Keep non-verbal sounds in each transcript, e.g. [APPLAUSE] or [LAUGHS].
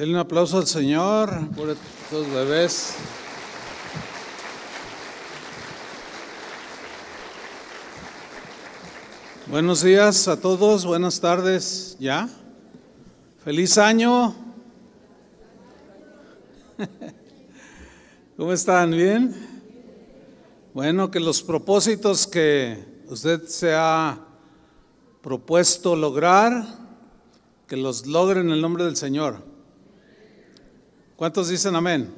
Denle un aplauso al Señor por estos bebés. Buenos días a todos, buenas tardes, ¿ya? Feliz año. [LAUGHS] ¿Cómo están? ¿Bien? Bueno, que los propósitos que usted se ha propuesto lograr, que los logre en el nombre del Señor. ¿Cuántos dicen amén?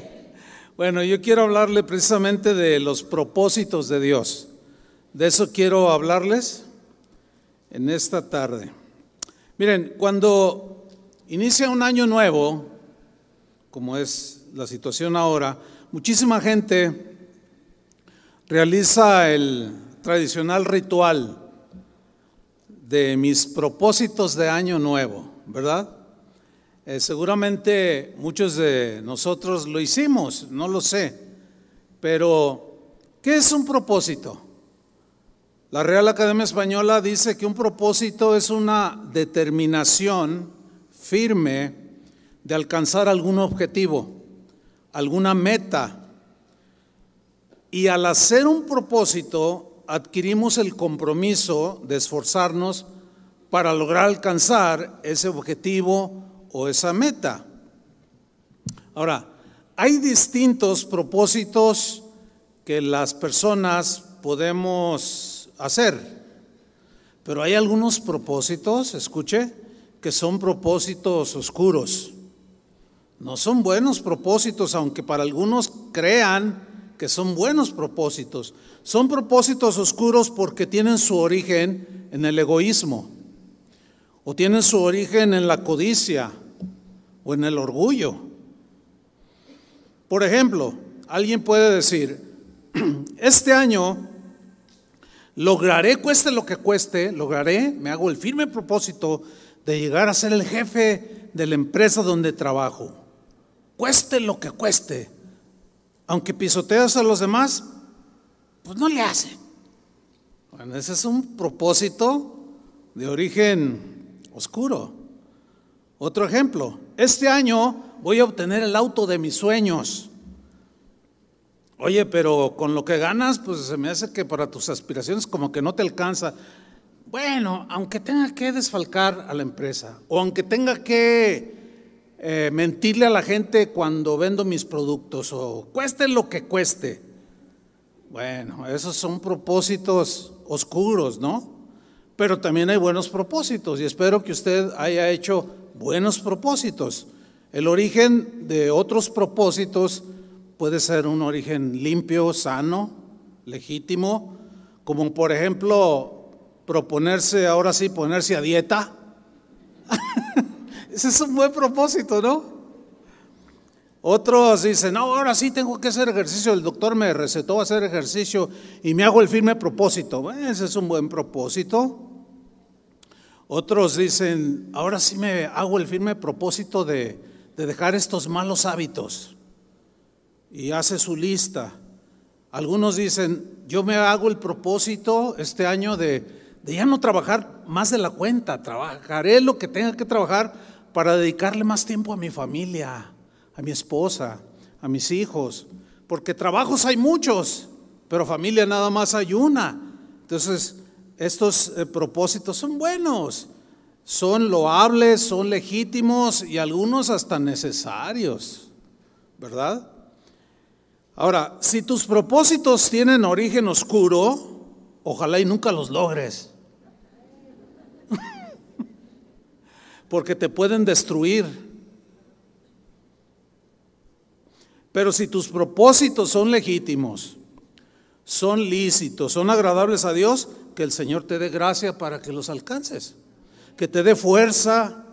[LAUGHS] bueno, yo quiero hablarle precisamente de los propósitos de Dios. De eso quiero hablarles en esta tarde. Miren, cuando inicia un año nuevo, como es la situación ahora, muchísima gente realiza el tradicional ritual de mis propósitos de año nuevo, ¿verdad? Eh, seguramente muchos de nosotros lo hicimos, no lo sé, pero ¿qué es un propósito? La Real Academia Española dice que un propósito es una determinación firme de alcanzar algún objetivo, alguna meta. Y al hacer un propósito, adquirimos el compromiso de esforzarnos para lograr alcanzar ese objetivo o esa meta. Ahora, hay distintos propósitos que las personas podemos hacer. Pero hay algunos propósitos, escuche, que son propósitos oscuros. No son buenos propósitos, aunque para algunos crean que son buenos propósitos. Son propósitos oscuros porque tienen su origen en el egoísmo, o tienen su origen en la codicia, o en el orgullo. Por ejemplo, alguien puede decir, [CLEARS THROAT] este año Lograré, cueste lo que cueste, lograré, me hago el firme propósito de llegar a ser el jefe de la empresa donde trabajo. Cueste lo que cueste. Aunque pisoteas a los demás, pues no le hace. Bueno, ese es un propósito de origen oscuro. Otro ejemplo, este año voy a obtener el auto de mis sueños. Oye, pero con lo que ganas, pues se me hace que para tus aspiraciones como que no te alcanza. Bueno, aunque tenga que desfalcar a la empresa, o aunque tenga que eh, mentirle a la gente cuando vendo mis productos, o cueste lo que cueste. Bueno, esos son propósitos oscuros, ¿no? Pero también hay buenos propósitos y espero que usted haya hecho buenos propósitos. El origen de otros propósitos puede ser un origen limpio, sano, legítimo, como por ejemplo proponerse, ahora sí, ponerse a dieta. [LAUGHS] Ese es un buen propósito, ¿no? Otros dicen, no, ahora sí tengo que hacer ejercicio, el doctor me recetó hacer ejercicio y me hago el firme propósito. ese es un buen propósito. Otros dicen, ahora sí me hago el firme propósito de, de dejar estos malos hábitos y hace su lista. Algunos dicen, yo me hago el propósito este año de, ya no trabajar más de la cuenta, trabajaré lo que tenga que trabajar para dedicarle más tiempo a mi familia, a mi esposa, a mis hijos, porque trabajos hay muchos, pero familia nada más hay una. Entonces, estos eh, propósitos son buenos, son loables, son legítimos y algunos hasta necesarios, ¿verdad? Ahora, si tus propósitos tienen origen oscuro, ojalá y nunca los logres. [LAUGHS] Porque te pueden destruir. Pero si tus propósitos son legítimos, son lícitos, son agradables a Dios, que el Señor te dé gracia para que los alcances. Que te dé fuerza,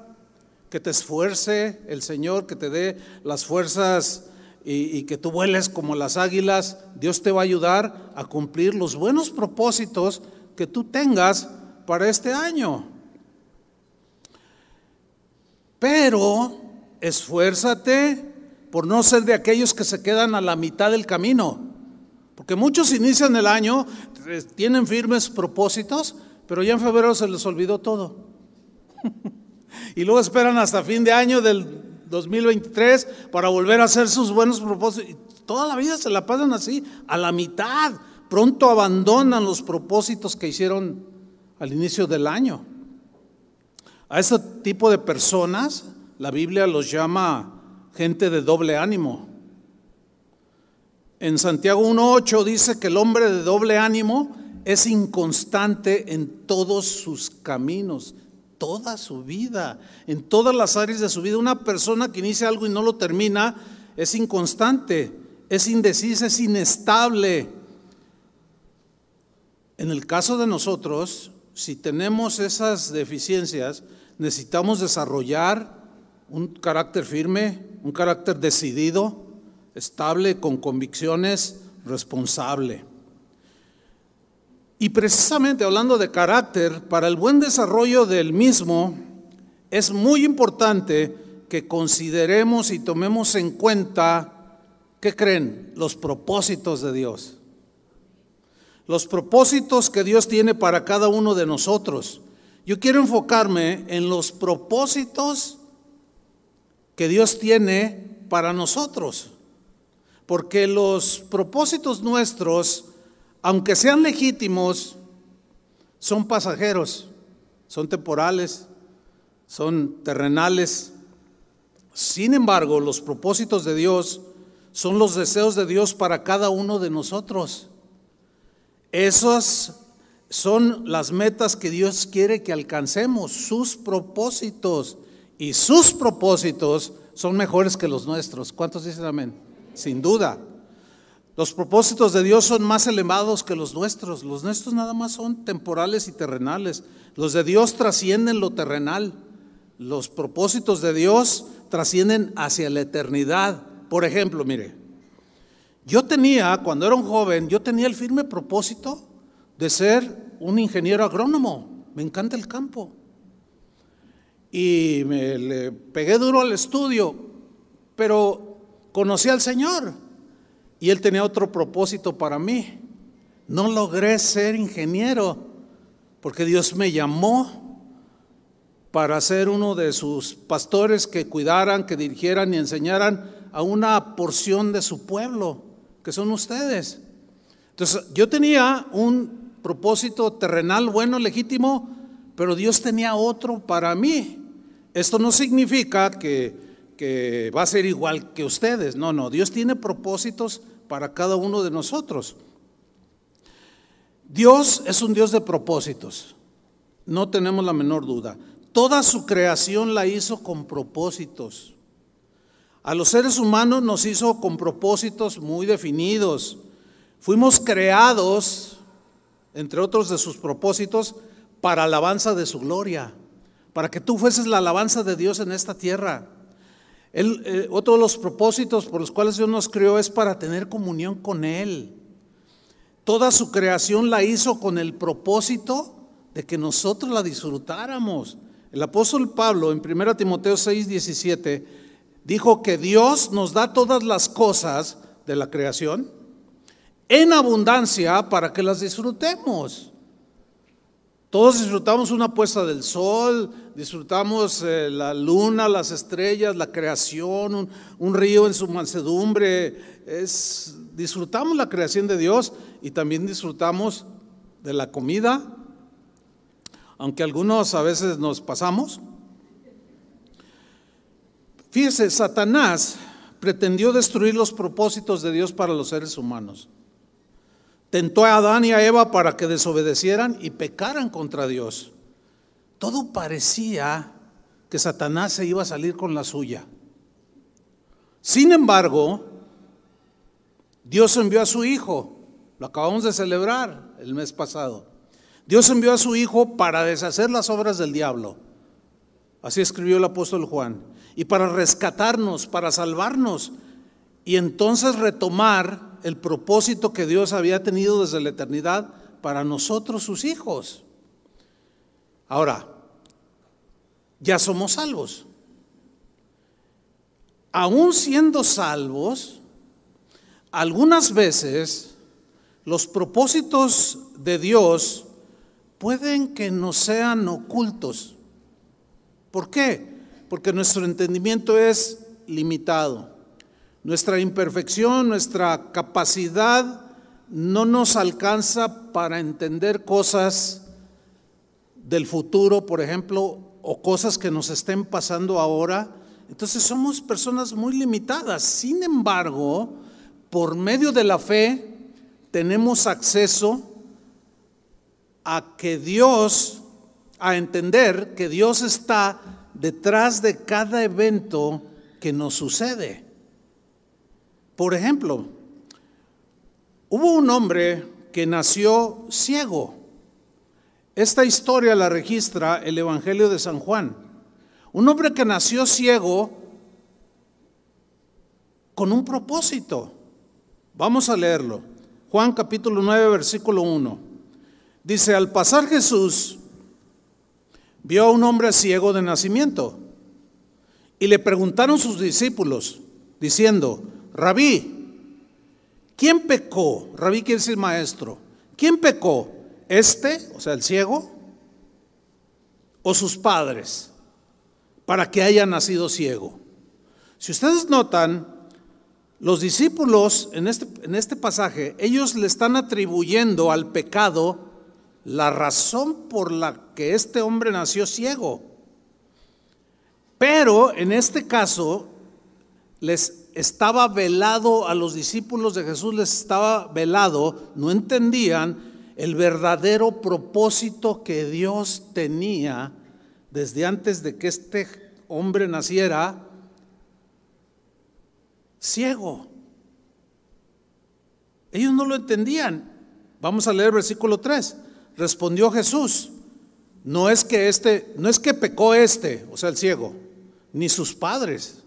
que te esfuerce el Señor, que te dé las fuerzas y, que tú vueles como las águilas, Dios te va a ayudar a cumplir los buenos propósitos que tú tengas para este año. Pero esfuérzate por no ser de aquellos que se quedan a la mitad del camino. Porque muchos inician el año, eh, tienen firmes propósitos, pero ya en febrero se les olvidó todo. [LAUGHS] y luego esperan hasta fin de año del 2023 para volver a hacer sus buenos propósitos. toda la vida se la pasan así, a la mitad. Pronto abandonan los propósitos que hicieron al inicio del año. A este tipo de personas la Biblia los llama gente de doble ánimo. En Santiago 1.8 dice que el hombre de doble ánimo es inconstante en todos sus caminos, toda su vida, en todas las áreas de su vida. Una persona que inicia algo y no lo termina es inconstante, es indecisa, es inestable. En el caso de nosotros, si tenemos esas deficiencias, necesitamos desarrollar un carácter firme, un carácter decidido, estable, con convicciones, responsable. Y precisamente hablando de carácter, para el buen desarrollo del mismo, es muy importante que consideremos y tomemos en cuenta, ¿qué creen? Los propósitos de Dios. Los propósitos que Dios tiene para cada uno de nosotros. Yo quiero enfocarme en los propósitos que Dios tiene para nosotros. Porque los propósitos nuestros aunque sean legítimos, son pasajeros, son temporales, son terrenales. Sin embargo, los propósitos de Dios son los deseos de Dios para cada uno de nosotros. Esas son las metas que Dios quiere que alcancemos, sus propósitos. Y sus propósitos son mejores que los nuestros. ¿Cuántos dicen amén? Sin duda. Los propósitos de Dios son más elevados que los nuestros. Los nuestros nada más son temporales y terrenales. Los de Dios trascienden lo terrenal. Los propósitos de Dios trascienden hacia la eternidad. Por ejemplo, mire, yo tenía, cuando era un joven, yo tenía el firme propósito de ser un ingeniero agrónomo. Me encanta el campo. Y me le pegué duro al estudio, pero conocí al Señor. Y él tenía otro propósito para mí. No logré ser ingeniero porque Dios me llamó para ser uno de sus pastores que cuidaran, que dirigieran y enseñaran a una porción de su pueblo, que son ustedes. Entonces, yo tenía un propósito terrenal bueno, legítimo, pero Dios tenía otro para mí. Esto no significa que que va a ser igual que ustedes. No, no, Dios tiene propósitos para cada uno de nosotros. Dios es un Dios de propósitos, no tenemos la menor duda. Toda su creación la hizo con propósitos. A los seres humanos nos hizo con propósitos muy definidos. Fuimos creados, entre otros de sus propósitos, para alabanza de su gloria, para que tú fueses la alabanza de Dios en esta tierra. Eh, otro de los propósitos por los cuales Dios nos creó es para tener comunión con Él. Toda su creación la hizo con el propósito de que nosotros la disfrutáramos. El apóstol Pablo en 1 Timoteo 6, 17 dijo que Dios nos da todas las cosas de la creación en abundancia para que las disfrutemos. Todos disfrutamos una puesta del sol, disfrutamos eh, la luna, las estrellas, la creación, un, río en su mansedumbre. Es, disfrutamos la creación de Dios y también disfrutamos de la comida, aunque algunos a veces nos pasamos. Fíjese, Satanás pretendió destruir los propósitos de Dios para los seres humanos. Tentó a Adán y a Eva para que desobedecieran y pecaran contra Dios. Todo parecía que Satanás se iba a salir con la suya. Sin embargo, Dios envió a su Hijo, lo acabamos de celebrar el mes pasado. Dios envió a su Hijo para deshacer las obras del diablo. Así escribió el apóstol Juan. Y para rescatarnos, para salvarnos. Y entonces retomar el propósito que Dios había tenido desde la eternidad para nosotros sus hijos. Ahora, ya somos salvos. Aún siendo salvos, algunas veces los propósitos de Dios pueden que no sean ocultos. ¿Por qué? Porque nuestro entendimiento es limitado. Nuestra imperfección, nuestra capacidad no nos alcanza para entender cosas del futuro, por ejemplo, o cosas que nos estén pasando ahora. Entonces somos personas muy limitadas. Sin embargo, por medio de la fe tenemos acceso a que Dios, a entender que Dios está detrás de cada evento que nos sucede. Por ejemplo, hubo un hombre que nació ciego. Esta historia la registra el Evangelio de San Juan. Un hombre que nació ciego con un propósito. Vamos a leerlo. Juan capítulo 9, versículo 1. Dice, al pasar Jesús, vio a un hombre ciego de nacimiento y le preguntaron sus discípulos, diciendo, Rabí, ¿quién pecó? Rabí quiere decir maestro. ¿Quién pecó? ¿Este, o sea, el ciego? ¿O sus padres? Para que haya nacido ciego. Si ustedes notan, los discípulos en este, en este pasaje, ellos le están atribuyendo al pecado la razón por la que este hombre nació ciego. Pero en este caso les estaba velado a los discípulos de Jesús, les estaba velado, no entendían el verdadero propósito que Dios tenía desde antes de que este hombre naciera ciego. Ellos no lo entendían. Vamos a leer versículo 3. Respondió Jesús, no es que este, no es que pecó este, o sea, el ciego, ni sus padres,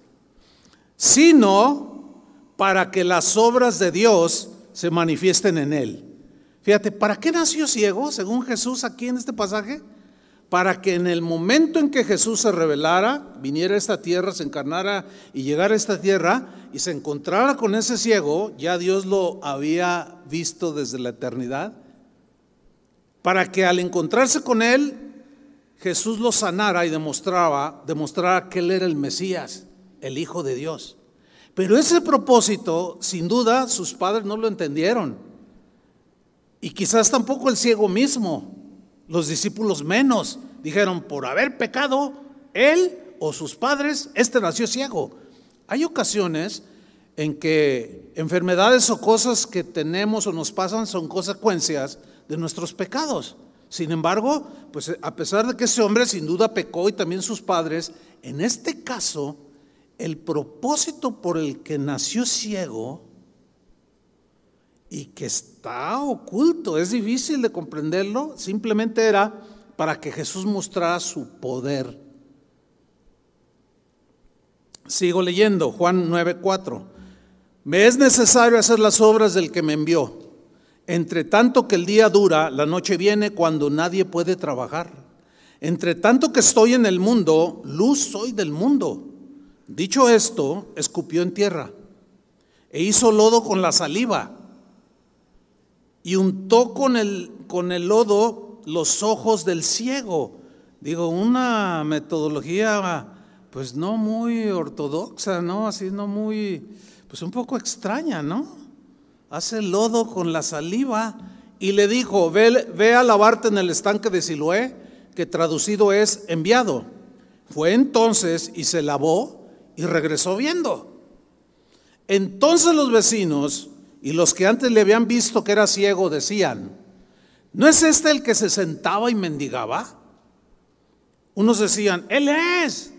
sino para que las obras de Dios se manifiesten en él. Fíjate, ¿para qué nació ciego, según Jesús aquí en este pasaje? para que en el momento en que Jesús se revelara, viniera a esta tierra, se encarnara y llegara a esta tierra y se encontrara con ese ciego, ya Dios lo había visto desde la eternidad, para que al encontrarse con él, Jesús lo sanara y demostraba, demostrara que él era el Mesías, el Hijo de Dios. Pero ese propósito, sin duda, sus padres no lo entendieron. Y quizás tampoco el ciego mismo. Los discípulos menos dijeron, por haber pecado, él o sus padres, este nació ciego. Hay ocasiones en que enfermedades o cosas que tenemos o nos pasan son consecuencias de nuestros pecados. Sin embargo, pues a pesar de que ese hombre sin duda pecó y también sus padres, en este caso, el propósito por el que nació ciego y que está oculto, es difícil de comprenderlo, simplemente era para que Jesús mostrara su poder. Sigo leyendo, Juan 9:4. Me es necesario hacer las obras del que me envió. Entre tanto que el día dura, la noche viene cuando nadie puede trabajar. Entre tanto que estoy en el mundo, luz soy del mundo. Dicho esto, escupió en tierra e hizo lodo con la saliva y untó con el, con el lodo los ojos del ciego. Digo, una metodología pues no muy ortodoxa, ¿no? Así no muy, pues un poco extraña, ¿no? Hace lodo con la saliva y le dijo, ve, ve a lavarte en el estanque de Siloé, que traducido es enviado. Fue entonces y se lavó y regresó viendo. Entonces los vecinos y los que antes le habían visto que era ciego decían, ¿no es este el que se sentaba y mendigaba? Unos decían, Él es.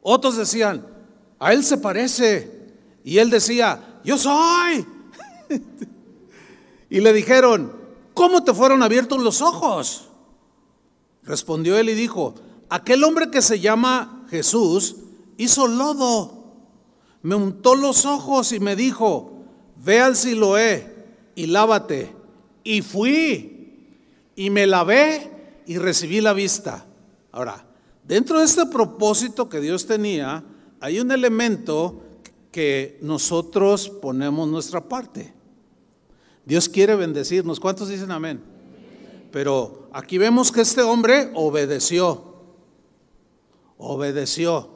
Otros decían, a Él se parece. Y Él decía, yo soy. [LAUGHS] y le dijeron, ¿cómo te fueron abiertos los ojos? Respondió Él y dijo, aquel hombre que se llama Jesús hizo lodo, me untó los ojos y me dijo, ve al Siloé y lávate. Y fui y me lavé y recibí la vista. Ahora, dentro de este propósito que Dios tenía, hay un elemento que nosotros ponemos nuestra parte. Dios quiere bendecirnos. ¿Cuántos dicen amén? Pero aquí vemos que este hombre obedeció. obedeció.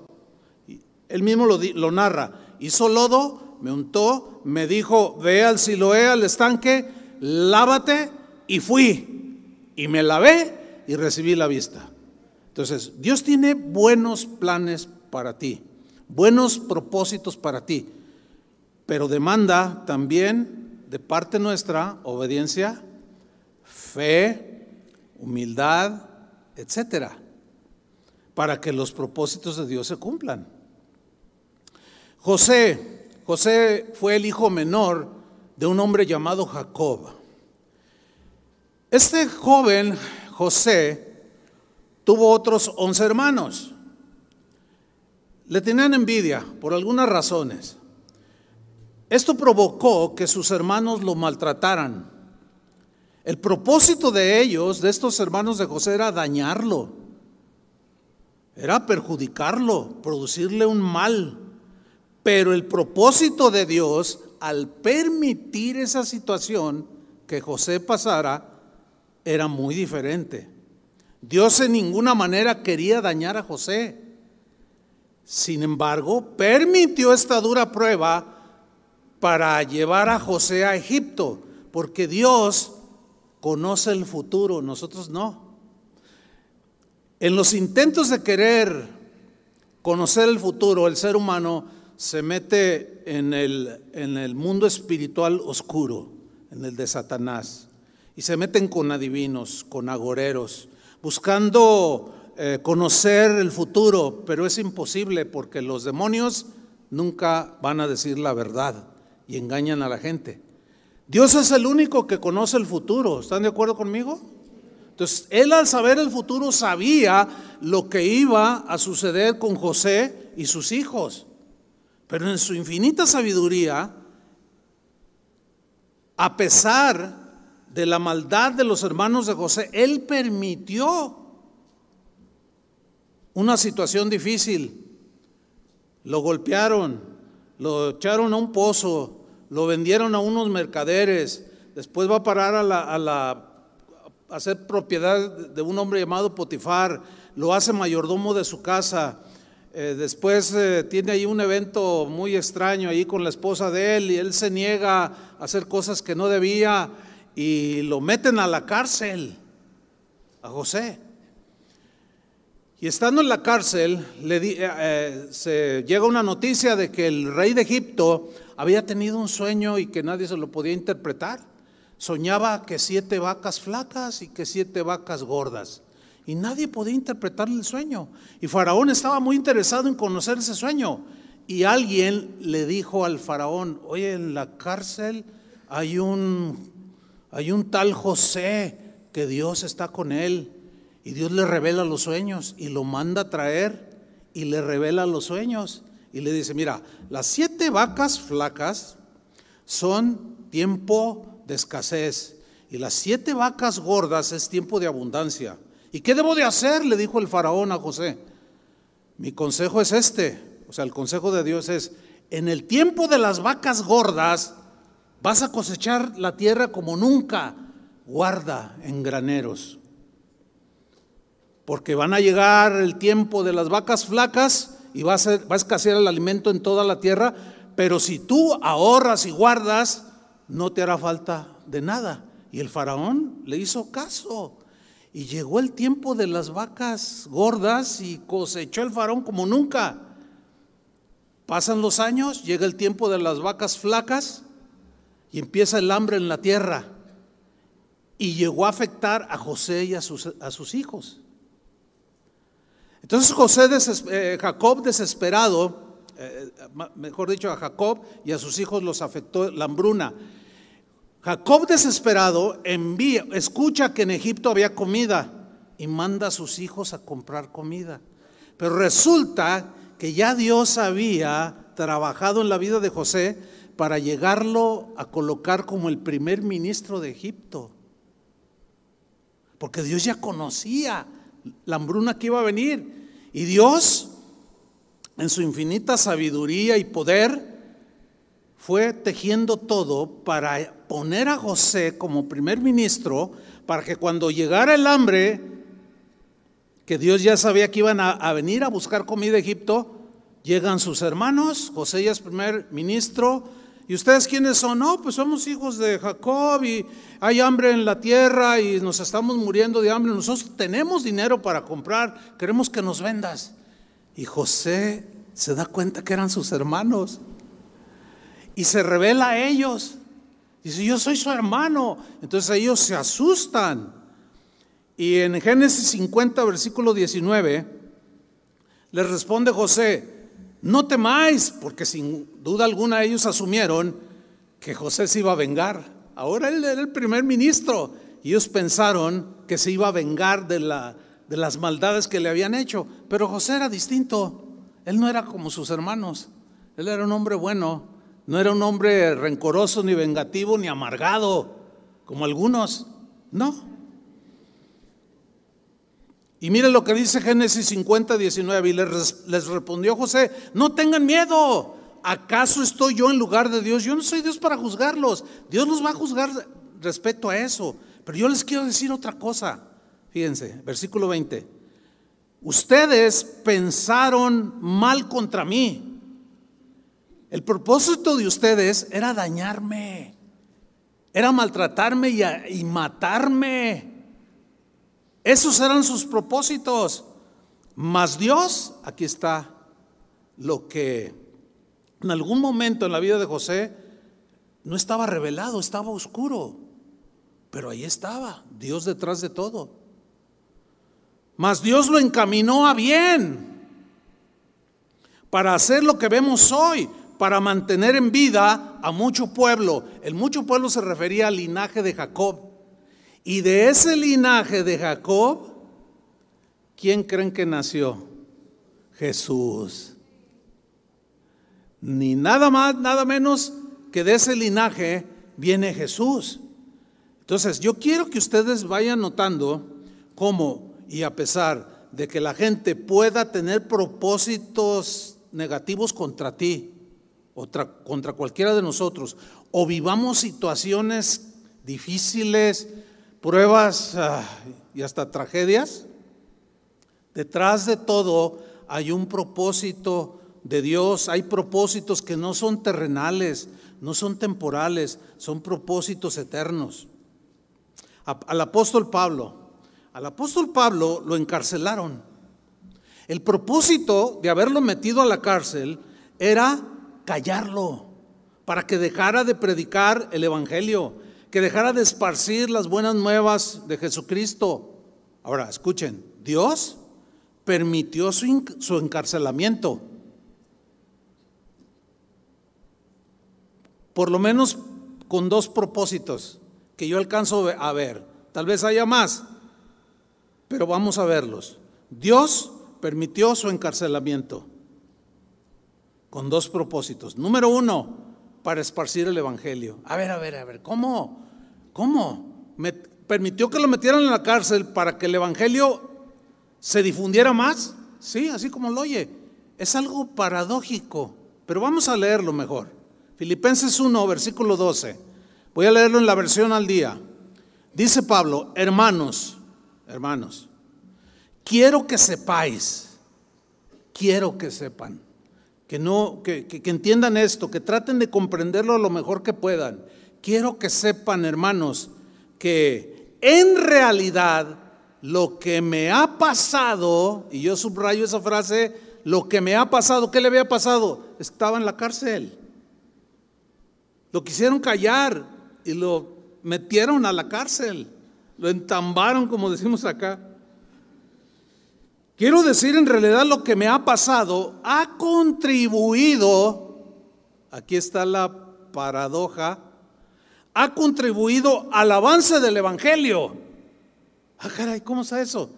Él mismo lo, narra. Hizo lodo, me untó, me dijo, ve al Siloé, al estanque, lávate y fui. Y me lavé y recibí la vista. Entonces, Dios tiene buenos planes para ti, buenos propósitos para ti, pero demanda también de parte nuestra obediencia, fe, humildad, etcétera, para que los propósitos de Dios se cumplan. José, José fue el hijo menor de un hombre llamado Jacob. Este joven, José, tuvo otros once hermanos. Le tenían envidia por algunas razones. Esto provocó que sus hermanos lo maltrataran. El propósito de ellos, de estos hermanos de José, era dañarlo, era perjudicarlo, producirle un mal. Pero el propósito de Dios, al permitir esa situación que José pasara, era muy diferente. Dios en ninguna manera quería dañar a José. Sin embargo, permitió esta dura prueba para llevar a José a Egipto, porque Dios conoce el futuro, nosotros no. En los intentos de querer conocer el futuro, el ser humano se mete en el, en el mundo espiritual oscuro, en el de Satanás, y se meten con adivinos, con agoreros, buscando eh, conocer el futuro, pero es imposible porque los demonios nunca van a decir la verdad y engañan a la gente. Dios es el único que conoce el futuro, ¿están de acuerdo conmigo? Entonces, él al saber el futuro sabía lo que iba a suceder con José y sus hijos, pero en su infinita sabiduría, a pesar de la maldad de los hermanos de José, Él permitió una situación difícil. Lo golpearon, lo echaron a un pozo, lo vendieron a unos mercaderes, después va a parar a la, a la a ser propiedad de un hombre llamado Potifar, lo hace mayordomo de su casa. Eh, después eh, tiene ahí un evento muy extraño ahí con la esposa de él y él se niega a hacer cosas que no debía y lo meten a la cárcel, a José. Y estando en la cárcel, le eh, eh, se llega una noticia de que el rey de Egipto había tenido un sueño y que nadie se lo podía interpretar. Soñaba que siete vacas flacas y que siete vacas gordas. Y nadie podía interpretar el sueño. Y Faraón estaba muy interesado en conocer ese sueño. Y alguien le dijo al faraón, oye, en la cárcel hay un hay un tal José que Dios está con él y Dios le revela los sueños y lo manda a traer y le revela los sueños y le dice, mira, las siete vacas flacas son tiempo de escasez y las siete vacas gordas es tiempo de abundancia. ¿Y qué debo de hacer? Le dijo el faraón a José. Mi consejo es este, o sea, el consejo de Dios es, en el tiempo de las vacas gordas, Vas a cosechar la tierra como nunca. Guarda en graneros. Porque van a llegar el tiempo de las vacas flacas y va a, escasear el alimento en toda la tierra. Pero si tú ahorras y guardas, no te hará falta de nada. Y el faraón le hizo caso. Y llegó el tiempo de las vacas gordas y cosechó el faraón como nunca. Pasan los años, llega el tiempo de las vacas flacas y empieza el hambre en la tierra. Y llegó a afectar a José y a sus, a sus hijos. Entonces José, eh, Jacob desesperado, eh, mejor dicho a Jacob y a sus hijos los afectó la hambruna. Jacob desesperado escucha que en Egipto había comida y manda a sus hijos a comprar comida. Pero resulta que ya Dios había trabajado en la vida de José para llegarlo a colocar como el primer ministro de Egipto. Porque Dios ya conocía la hambruna que iba a venir. Y Dios, en su infinita sabiduría y poder, fue tejiendo todo para poner a José como primer ministro, para que cuando llegara el hambre, que Dios ya sabía que iban a, venir a buscar comida a Egipto, llegan sus hermanos, José ya es primer ministro, ¿y ustedes quiénes son? No, pues somos hijos de Jacob y hay hambre en la tierra y nos estamos muriendo de hambre, nosotros tenemos dinero para comprar, queremos que nos vendas. Y José se da cuenta que eran sus hermanos y se revela a ellos. Dice, yo soy su hermano. Entonces ellos se asustan. Y en Génesis 50, versículo 19, les responde José, no temáis, porque sin duda alguna ellos asumieron que José se iba a vengar. Ahora él era el primer ministro y ellos pensaron que se iba a vengar de, la, de las maldades que le habían hecho. Pero José era distinto. Él no era como sus hermanos. Él era un hombre bueno. No era un hombre rencoroso, ni vengativo, ni amargado, como algunos. No. Y miren lo que dice Génesis 50, 19. Y les, les, respondió José, no tengan miedo. ¿Acaso estoy yo en lugar de Dios? Yo no soy Dios para juzgarlos. Dios los va a juzgar respecto a eso. Pero yo les quiero decir otra cosa. Fíjense, versículo 20. Ustedes pensaron mal contra mí. El propósito de ustedes era dañarme. Era maltratarme y, matarme. Esos eran sus propósitos. Mas Dios, aquí está lo que en algún momento en la vida de José no estaba revelado, estaba oscuro. Pero ahí estaba, Dios detrás de todo. Mas Dios lo encaminó a bien para hacer lo que vemos hoy, para mantener en vida a mucho pueblo. El mucho pueblo se refería al linaje de Jacob. Y de ese linaje de Jacob, ¿quién creen que nació? Jesús. Ni nada más, nada menos que de ese linaje viene Jesús. Entonces, yo quiero que ustedes vayan notando cómo, y a pesar de que la gente pueda tener propósitos negativos contra ti, contra cualquiera de nosotros, o vivamos situaciones difíciles, pruebas ah, y hasta tragedias, detrás de todo hay un propósito de Dios, hay propósitos que no son terrenales, no son temporales, son propósitos eternos. Al apóstol Pablo, al apóstol Pablo lo encarcelaron. El propósito de haberlo metido a la cárcel era callarlo, para que dejara de predicar el Evangelio, que dejara de esparcir las buenas nuevas de Jesucristo. Ahora, escuchen, Dios permitió su, su encarcelamiento. Por lo menos con dos propósitos que yo alcanzo a ver. Tal vez haya más, pero vamos a verlos. Dios permitió su encarcelamiento con dos propósitos. Número uno, para esparcir el Evangelio. A ver, a ver, a ver, ¿cómo? ¿Cómo? ¿Me permitió que lo metieran en la cárcel para que el Evangelio se difundiera más? Sí, así como lo oye. Es algo paradójico, pero vamos a leerlo mejor. Filipenses 1, versículo 12. Voy a leerlo en la versión al día. Dice Pablo, hermanos, hermanos, quiero que sepáis, quiero que sepan que no, que, que, entiendan esto, que traten de comprenderlo lo mejor que puedan. Quiero que sepan, hermanos, que en realidad lo que me ha pasado, y yo subrayo esa frase, lo que me ha pasado, ¿qué le había pasado? Estaba en la cárcel. Lo quisieron callar y lo metieron a la cárcel, lo entambaron, como decimos acá. Quiero decir en realidad lo que me ha pasado ha contribuido, aquí está la paradoja, ha contribuido al avance del Evangelio. Ah, caray, ¿cómo está eso?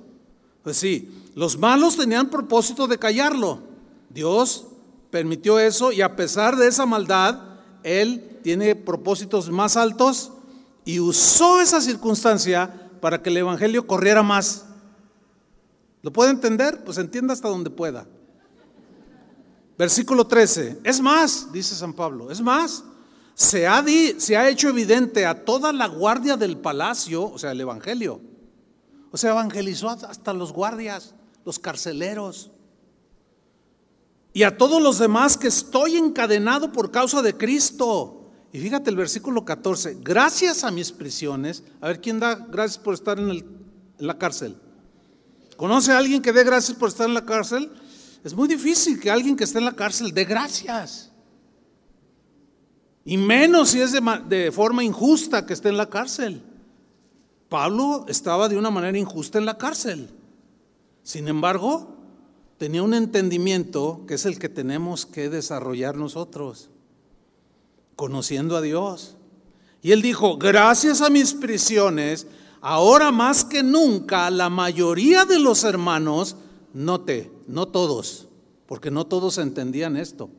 Pues sí, los malos tenían propósito de callarlo. Dios permitió eso y a pesar de esa maldad, Él tiene propósitos más altos y usó esa circunstancia para que el Evangelio corriera más. ¿Lo puede entender? Pues entienda hasta donde pueda. Versículo 13. Es más, dice San Pablo, es más, se ha, se ha hecho evidente a toda la guardia del palacio, o sea, el Evangelio. O sea, evangelizó hasta los guardias. los carceleros. Y a todos los demás que estoy encadenado por causa de Cristo. Y fíjate el versículo 14, gracias a mis prisiones, a ver quién da gracias por estar en, en la cárcel. ¿Conoce a alguien que dé gracias por estar en la cárcel? Es muy difícil que alguien que esté en la cárcel dé gracias. Y menos si es de, de, forma injusta que esté en la cárcel. Pablo estaba de una manera injusta en la cárcel. Sin embargo, tenía un entendimiento que es el que tenemos que desarrollar nosotros, conociendo a Dios. Y él dijo, gracias a mis prisiones, ahora más que nunca la mayoría de los hermanos, note, no todos, porque no todos entendían esto.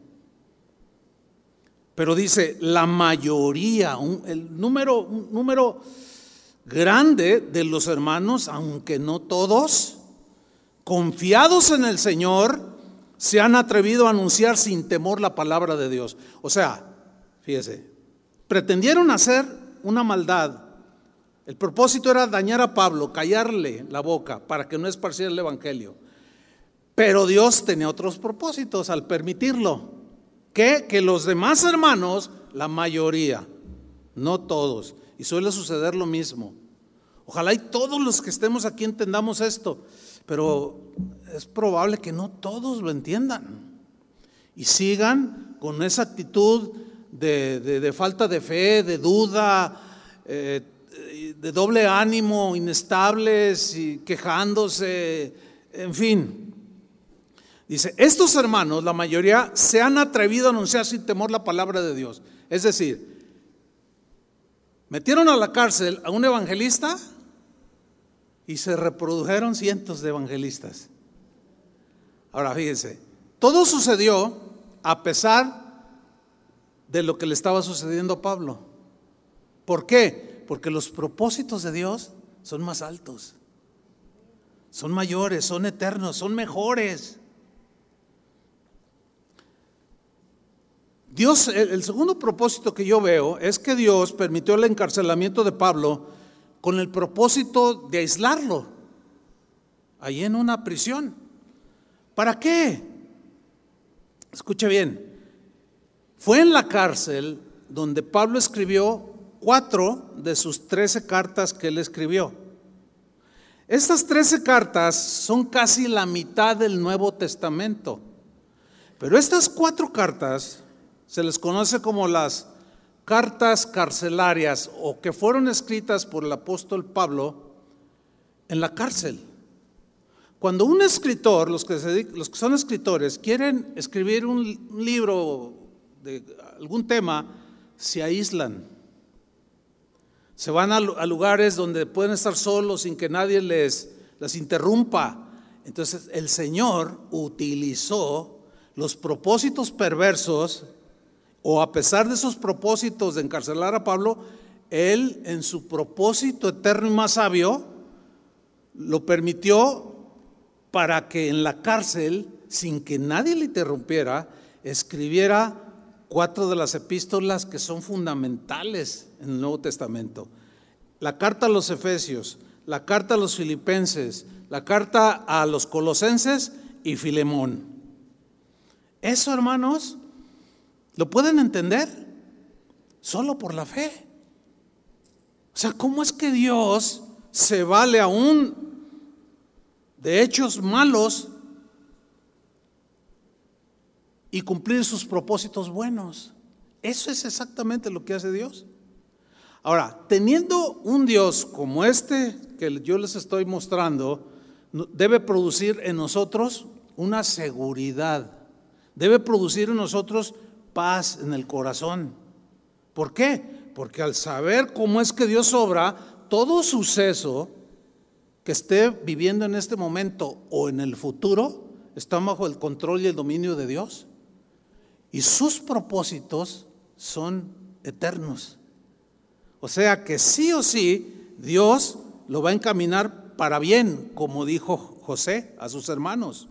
Pero dice, la mayoría, el número, un número grande de los hermanos, aunque no todos, confiados en el Señor, se han atrevido a anunciar sin temor la palabra de Dios. O sea, fíjese, pretendieron hacer una maldad. El propósito era dañar a Pablo, callarle la boca para que no esparciera el Evangelio. Pero Dios tenía otros propósitos al permitirlo. Que, que los demás hermanos, la mayoría, no todos, y suele suceder lo mismo. Ojalá y todos los que estemos aquí entendamos esto, pero es probable que no todos lo entiendan y sigan con esa actitud de, de, de falta de fe, de duda, eh, de doble ánimo, inestables y quejándose, en fin. Dice, estos hermanos, la mayoría, se han atrevido a anunciar sin temor la palabra de Dios. Es decir, metieron a la cárcel a un evangelista y se reprodujeron cientos de evangelistas. Ahora fíjense, todo sucedió a pesar de lo que le estaba sucediendo a Pablo. ¿Por qué? Porque los propósitos de Dios son más altos, son mayores, son eternos, son mejores. Dios, el, segundo propósito que yo veo es que Dios permitió el encarcelamiento de Pablo con el propósito de aislarlo ahí en una prisión. ¿Para qué? Escuche bien, fue en la cárcel donde Pablo escribió cuatro de sus trece cartas que él escribió. Estas trece cartas son casi la mitad del Nuevo Testamento, pero estas cuatro cartas se les conoce como las cartas carcelarias o que fueron escritas por el apóstol Pablo en la cárcel. Cuando un escritor, los que, los que son escritores, quieren escribir un, un libro de algún tema, se aíslan. Se van a, lugares donde pueden estar solos sin que nadie les, les interrumpa. Entonces el Señor utilizó los propósitos perversos o a pesar de esos propósitos de encarcelar a Pablo, él en su propósito eterno y más sabio, lo permitió para que en la cárcel, sin que nadie le interrumpiera, escribiera cuatro de las epístolas que son fundamentales en el Nuevo Testamento. La carta a los Efesios, la carta a los Filipenses, la carta a los Colosenses y Filemón. Eso, hermanos, ¿Lo pueden entender? Solo por la fe. O sea, ¿cómo es que Dios se vale aún de hechos malos y cumplir sus propósitos buenos? Eso es exactamente lo que hace Dios. Ahora, teniendo un Dios como este que yo les estoy mostrando, debe producir en nosotros una seguridad, debe producir en nosotros paz en el corazón. ¿Por qué? Porque al saber cómo es que Dios obra, todo suceso que esté viviendo en este momento o en el futuro está bajo el control y el dominio de Dios. Y sus propósitos son eternos. O sea que sí o sí Dios lo va a encaminar para bien, como dijo José a sus hermanos.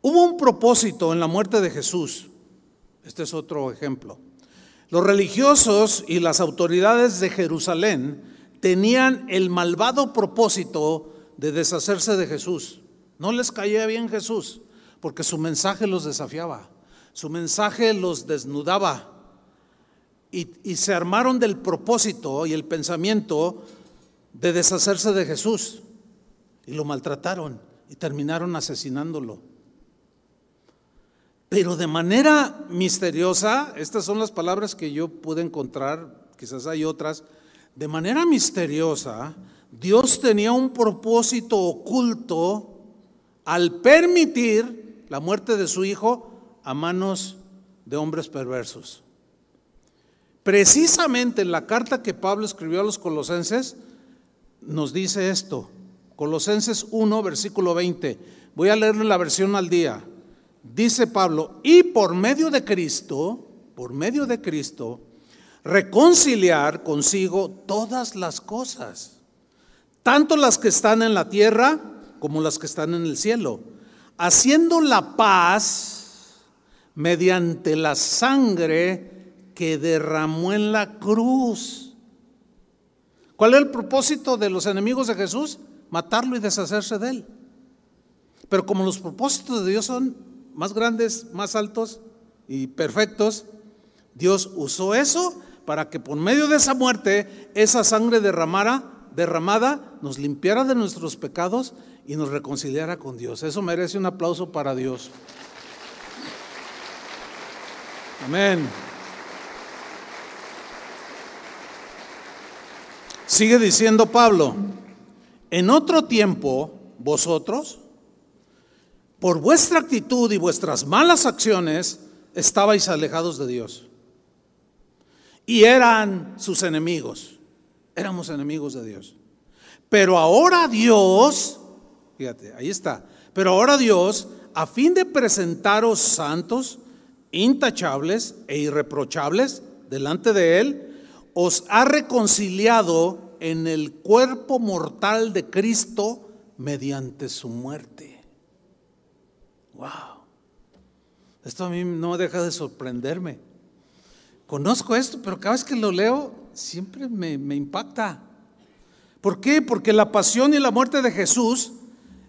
Hubo un propósito en la muerte de Jesús. Este es otro ejemplo. Los religiosos y las autoridades de Jerusalén tenían el malvado propósito de deshacerse de Jesús. No les caía bien Jesús, porque su mensaje los desafiaba, su mensaje los desnudaba. Y, y se armaron del propósito y el pensamiento de deshacerse de Jesús. Y lo maltrataron y terminaron asesinándolo. Pero de manera misteriosa, estas son las palabras que yo pude encontrar, quizás hay otras, de manera misteriosa, Dios tenía un propósito oculto al permitir la muerte de su hijo a manos de hombres perversos. Precisamente en la carta que Pablo escribió a los colosenses nos dice esto, Colosenses 1, versículo 20. Voy a leerle la versión al día. Dice Pablo, y por medio de Cristo, por medio de Cristo, reconciliar consigo todas las cosas, tanto las que están en la tierra como las que están en el cielo, haciendo la paz mediante la sangre que derramó en la cruz. ¿Cuál es el propósito de los enemigos de Jesús? Matarlo y deshacerse de él. Pero como los propósitos de Dios son más grandes, más altos y perfectos, Dios usó eso para que por medio de esa muerte, esa sangre derramara, derramada nos limpiara de nuestros pecados y nos reconciliara con Dios. Eso merece un aplauso para Dios. Amén. Sigue diciendo Pablo, en otro tiempo vosotros, por vuestra actitud y vuestras malas acciones, estabais alejados de Dios. Y eran sus enemigos. Éramos enemigos de Dios. Pero ahora Dios, fíjate, ahí está. Pero ahora Dios, a fin de presentaros santos, intachables e irreprochables delante de Él, os ha reconciliado en el cuerpo mortal de Cristo mediante su muerte Wow. Esto a mí no deja de sorprenderme. Conozco esto, pero cada vez que lo leo siempre me, me impacta. ¿Por qué? Porque la pasión y la muerte de Jesús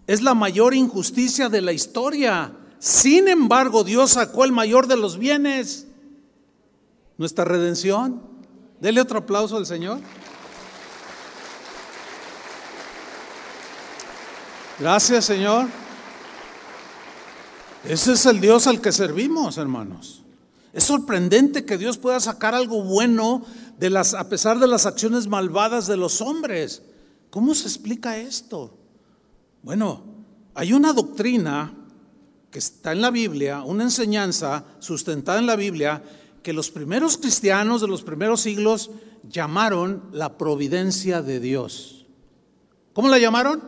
es la mayor injusticia de la historia. Sin embargo, Dios sacó el mayor de los bienes, nuestra redención. Dele otro aplauso al Señor. Gracias, Señor. Ese es el Dios al que servimos, hermanos. Es sorprendente que Dios pueda sacar algo bueno a pesar de las acciones malvadas de los hombres. ¿Cómo se explica esto? Bueno, hay una doctrina que está en la Biblia, una enseñanza sustentada en la Biblia, que los primeros cristianos de los primeros siglos llamaron la providencia de Dios. ¿Cómo la llamaron?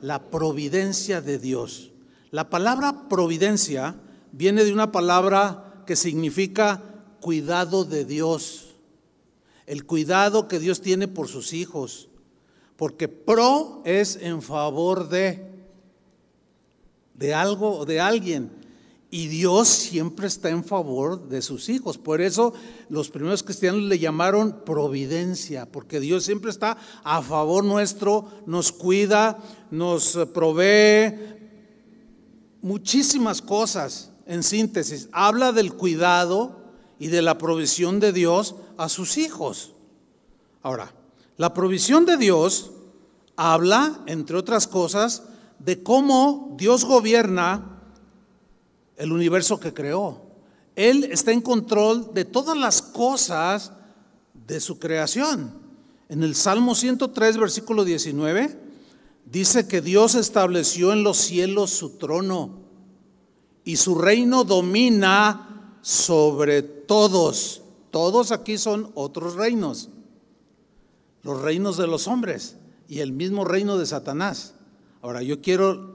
La providencia de Dios. La palabra providencia viene de una palabra que significa cuidado de Dios, el cuidado que Dios tiene por sus hijos, porque pro es en favor de, de algo o de alguien. Y Dios siempre está en favor de sus hijos. Por eso los primeros cristianos le llamaron providencia, porque Dios siempre está a favor nuestro, nos cuida, nos provee, muchísimas cosas en síntesis. Habla del cuidado y de la provisión de Dios a sus hijos. Ahora, la provisión de Dios habla, entre otras cosas, de cómo Dios gobierna el universo que creó. Él está en control de todas las cosas de su creación. En el Salmo 103, versículo 19, dice que Dios estableció en los cielos su trono y su reino domina sobre todos. Todos aquí son otros reinos, los reinos de los hombres y el mismo reino de Satanás. Ahora yo quiero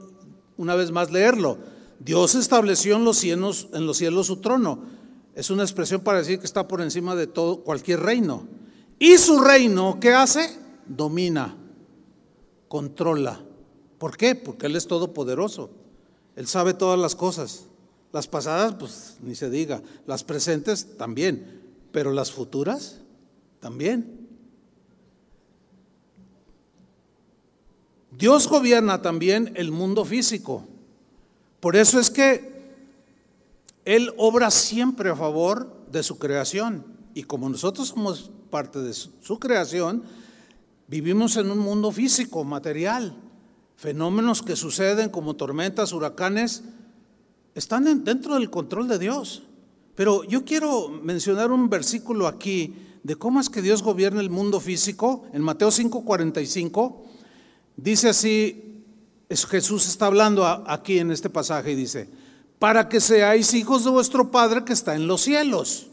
una vez más leerlo. Dios estableció en los cielos, en los cielos su trono. Es una expresión para decir que está por encima de todo cualquier reino. Y su reino, ¿qué hace? Domina controla. ¿Por qué? Porque Él es todopoderoso. Él sabe todas las cosas. Las pasadas, pues ni se diga. Las presentes también. Pero las futuras también. Dios gobierna también el mundo físico. Por eso es que Él obra siempre a favor de su creación. Y como nosotros somos parte de su, creación, vivimos en un mundo físico, material. Fenómenos que suceden como tormentas, huracanes, están dentro del control de Dios. Pero yo quiero mencionar un versículo aquí de cómo es que Dios gobierna el mundo físico. En Mateo 5:45 dice así, Jesús está hablando aquí en este pasaje y dice, para que seáis hijos de vuestro Padre que está en los cielos,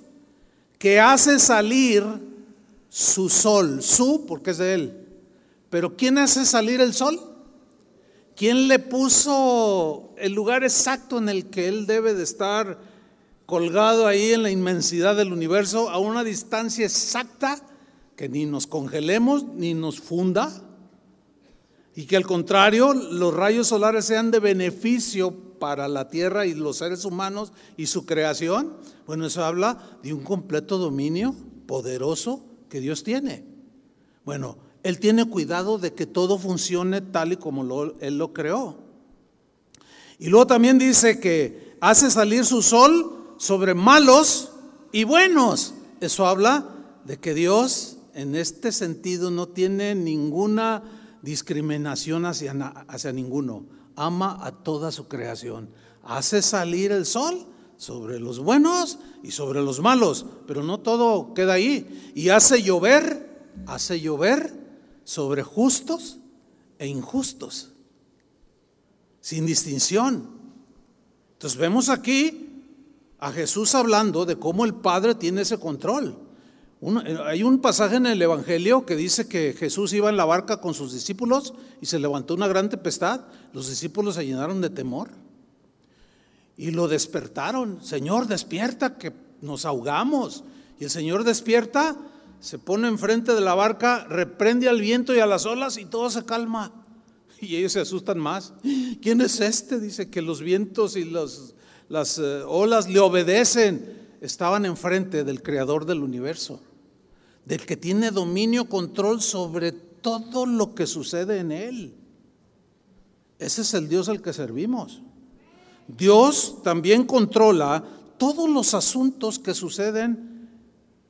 que hace salir su sol, su porque es de él. Pero ¿quién hace salir el sol? ¿Quién le puso el lugar exacto en el que él debe de estar colgado ahí en la inmensidad del universo a una distancia exacta que ni nos congelemos ni nos funda? Y que al contrario, los rayos solares sean de beneficio para la tierra y los seres humanos y su creación. Bueno, eso habla de un completo dominio poderoso que Dios tiene. Bueno, él tiene cuidado de que todo funcione tal y como Él lo creó. Y luego también dice que hace salir su sol sobre malos y buenos. Eso habla de que Dios en este sentido no tiene ninguna discriminación hacia, hacia ninguno. Ama a toda su creación. Hace salir el sol sobre los buenos y sobre los malos, pero no todo queda ahí. Y hace llover, hace llover sobre justos e injustos, sin distinción. Entonces vemos aquí a Jesús hablando de cómo el Padre tiene ese control. Eh, hay un pasaje en el Evangelio que dice que Jesús iba en la barca con sus discípulos y se levantó una gran tempestad. Los discípulos se llenaron de temor y lo despertaron. Señor, despierta que nos ahogamos. Y el Señor despierta se pone enfrente de la barca, reprende al viento y a las olas y todo se calma. [LAUGHS] Y ellos se asustan más. ¿Quién es este? Dice que los vientos y las eh, olas le obedecen. Estaban enfrente del creador del universo, del que tiene dominio, control sobre todo lo que sucede en él. Ese es el Dios al que servimos. Dios también controla todos los asuntos que suceden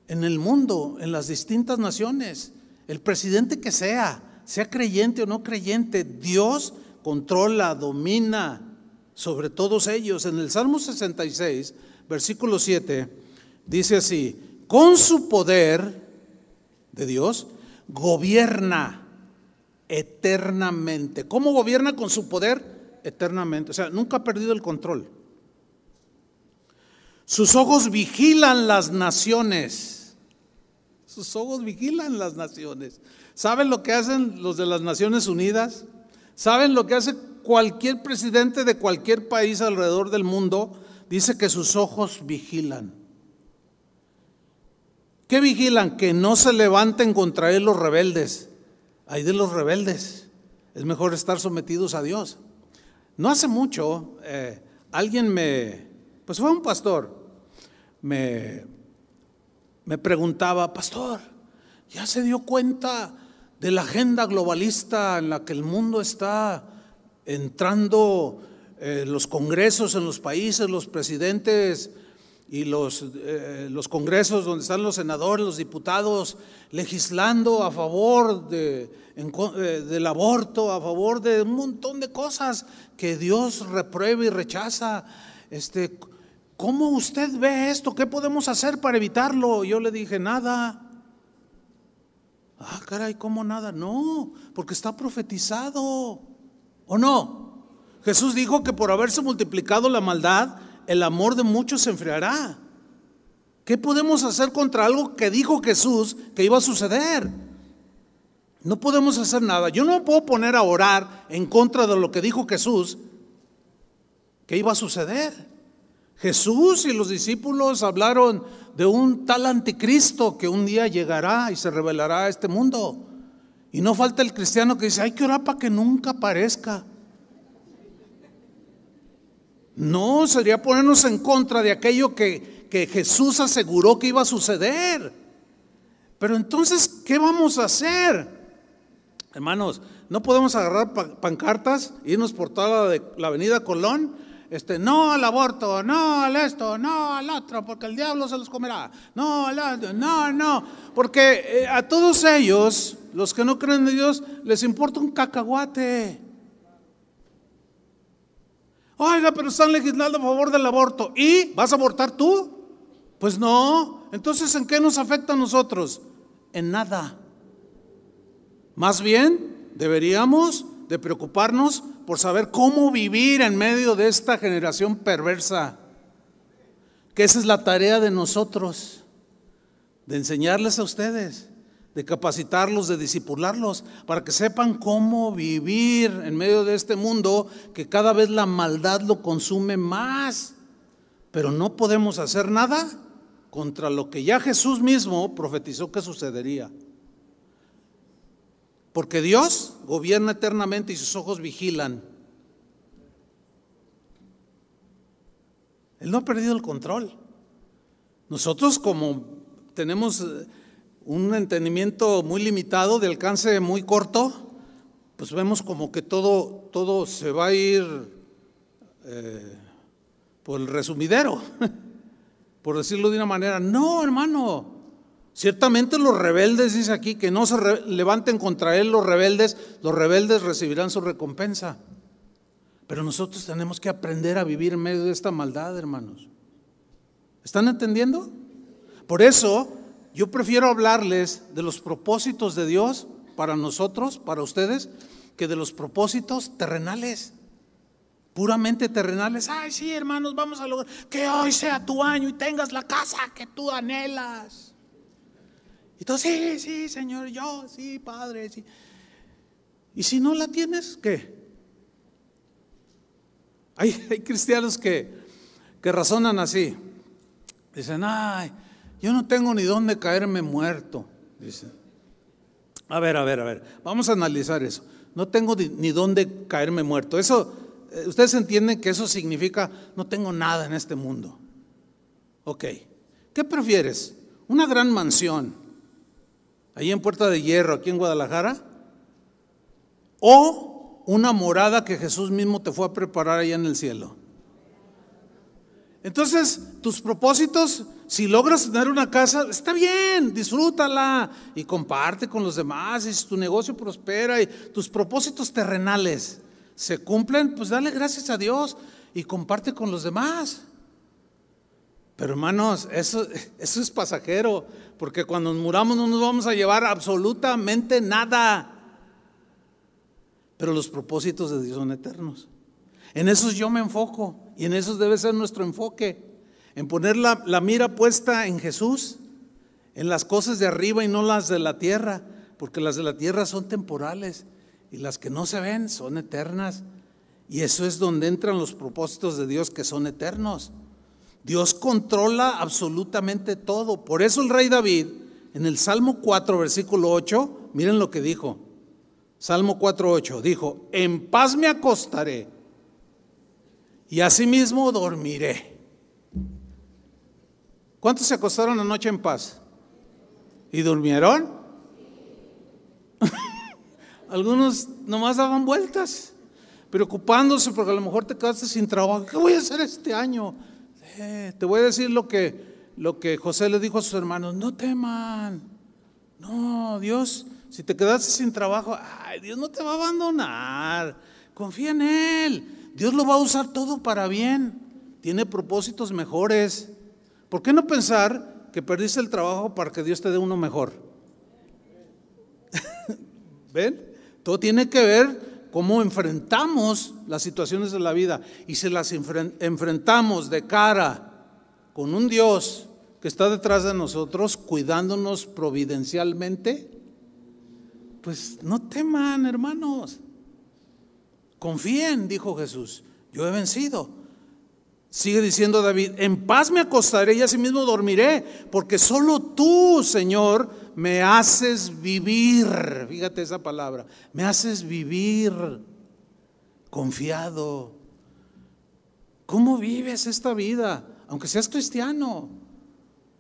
en el mundo, en las distintas naciones, el presidente que sea, sea creyente o no creyente, Dios controla, domina sobre todos ellos. En el Salmo 66, versículo 7, dice así, con su poder de Dios, gobierna eternamente. ¿Cómo gobierna con su poder? Eternamente. O sea, nunca ha perdido el control. Sus ojos vigilan las naciones sus ojos vigilan las naciones. ¿Saben lo que hacen los de las Naciones Unidas? ¿Saben lo que hace cualquier presidente de cualquier país alrededor del mundo? Dice que sus ojos vigilan. ¿Qué vigilan? Que no se levanten contra él los rebeldes. Hay de los rebeldes. Es mejor estar sometidos a Dios. No hace mucho, eh, alguien me, pues fue un pastor, me me preguntaba, pastor, ¿ya se dio cuenta de la agenda globalista en la que el mundo está entrando, eh, los congresos en los países, los presidentes y los, eh, los congresos donde están los senadores, los diputados, legislando a favor de, eh, del aborto, a favor de un montón de cosas que Dios reprueba y rechaza? Este, ¿cómo usted ve esto? ¿Qué podemos hacer para evitarlo? Yo le dije, nada. Ah, caray, ¿cómo nada? No, porque está profetizado. ¿O no? Jesús dijo que por haberse multiplicado la maldad, el amor de muchos se enfriará. ¿Qué podemos hacer contra algo que dijo Jesús que iba a suceder? No podemos hacer nada. Yo no me puedo poner a orar en contra de lo que dijo Jesús que iba a suceder. Jesús y los discípulos hablaron de un tal anticristo que un día llegará y se revelará a este mundo. Y no falta el cristiano que dice, hay que orar para que nunca aparezca. No, sería ponernos en contra de aquello que, que Jesús aseguró que iba a suceder. Pero entonces, ¿qué vamos a hacer? Hermanos, no podemos agarrar pancartas, irnos por toda la, la avenida Colón, este, no al aborto, no al esto, no al otro, porque el diablo se los comerá, no al no, no, porque eh, a todos ellos, los que no creen en Dios, les importa un cacahuate. Oiga, pero están legislando a favor del aborto. ¿Y vas a abortar tú? Pues no. Entonces, ¿en qué nos afecta a nosotros? En nada. Más bien, deberíamos de preocuparnos por saber cómo vivir en medio de esta generación perversa. Que esa es la tarea de nosotros, de enseñarles a ustedes, de capacitarlos, de disipularlos, para que sepan cómo vivir en medio de este mundo que cada vez la maldad lo consume más. Pero no podemos hacer nada contra lo que ya Jesús mismo profetizó que sucedería. Porque Dios gobierna eternamente y sus ojos vigilan. Él no ha perdido el control. Nosotros como tenemos eh, un entendimiento muy limitado, de alcance muy corto, pues vemos como que todo, todo se va a ir eh, por el resumidero, [LAUGHS] por decirlo de una manera. No, hermano, Ciertamente los rebeldes, dice aquí, que no se levanten contra él los rebeldes, los rebeldes recibirán su recompensa. Pero nosotros tenemos que aprender a vivir en medio de esta maldad, hermanos. ¿Están entendiendo? Por eso yo prefiero hablarles de los propósitos de Dios para nosotros, para ustedes, que de los propósitos terrenales, puramente terrenales. Ay, sí, hermanos, vamos a lograr que hoy sea tu año y tengas la casa que tú anhelas. Y tú, sí, sí, Señor, yo, sí, Padre, sí. Y si no la tienes, ¿qué? Hay, [LAUGHS] hay cristianos que, que razonan así. Dicen, ay, yo no tengo ni dónde caerme muerto. Dicen. A ver, a ver, a ver, vamos a analizar eso. No tengo ni dónde caerme muerto. Eso, eh, ustedes entienden que eso significa no tengo nada en este mundo. Ok, ¿qué prefieres? ¿Una gran mansión? ahí en Puerta de Hierro, aquí en Guadalajara, o una morada que Jesús mismo te fue a preparar allá en el cielo. Entonces, tus propósitos, si logras tener una casa, está bien, disfrútala y comparte con los demás. Y si tu negocio prospera y tus propósitos terrenales se cumplen, pues dale gracias a Dios y comparte con los demás. Pero hermanos, eso, [LAUGHS] eso es pasajero, porque cuando muramos no nos vamos a llevar absolutamente nada. Pero los propósitos de Dios son eternos. En esos yo me enfoco y en esos debe ser nuestro enfoque. En poner la, mira puesta en Jesús, en las cosas de arriba y no las de la tierra, porque las de la tierra son temporales y las que no se ven son eternas. Y eso es donde entran los propósitos de Dios que son eternos. Dios controla absolutamente todo. Por eso el rey David, en el Salmo 4, versículo 8, miren lo que dijo. Salmo 4, 8, dijo, en paz me acostaré y asimismo dormiré. ¿Cuántos se acostaron anoche en paz? ¿Y durmieron? [LAUGHS] Algunos nomás daban vueltas, preocupándose porque a lo mejor te quedaste sin trabajo. ¿Qué voy a hacer este año? Te voy a decir lo que, lo que José le dijo a sus hermanos, no teman, no, Dios, si te quedaste sin trabajo, ay, Dios no te va a abandonar, confía en Él, Dios lo va a usar todo para bien, tiene propósitos mejores. ¿Por qué no pensar que perdiste el trabajo para que Dios te dé uno mejor? [LAUGHS] ¿Ven? Todo tiene que ver cómo enfrentamos las situaciones de la vida y si las enfrentamos de cara con un Dios que está detrás de nosotros, cuidándonos providencialmente, pues no teman, hermanos. Confíen, dijo Jesús, yo he vencido. Sigue diciendo David, en paz me acostaré y asimismo dormiré, porque solo tú, Señor, me haces vivir. Fíjate esa palabra, me haces vivir confiado. ¿Cómo vives esta vida? Aunque seas cristiano,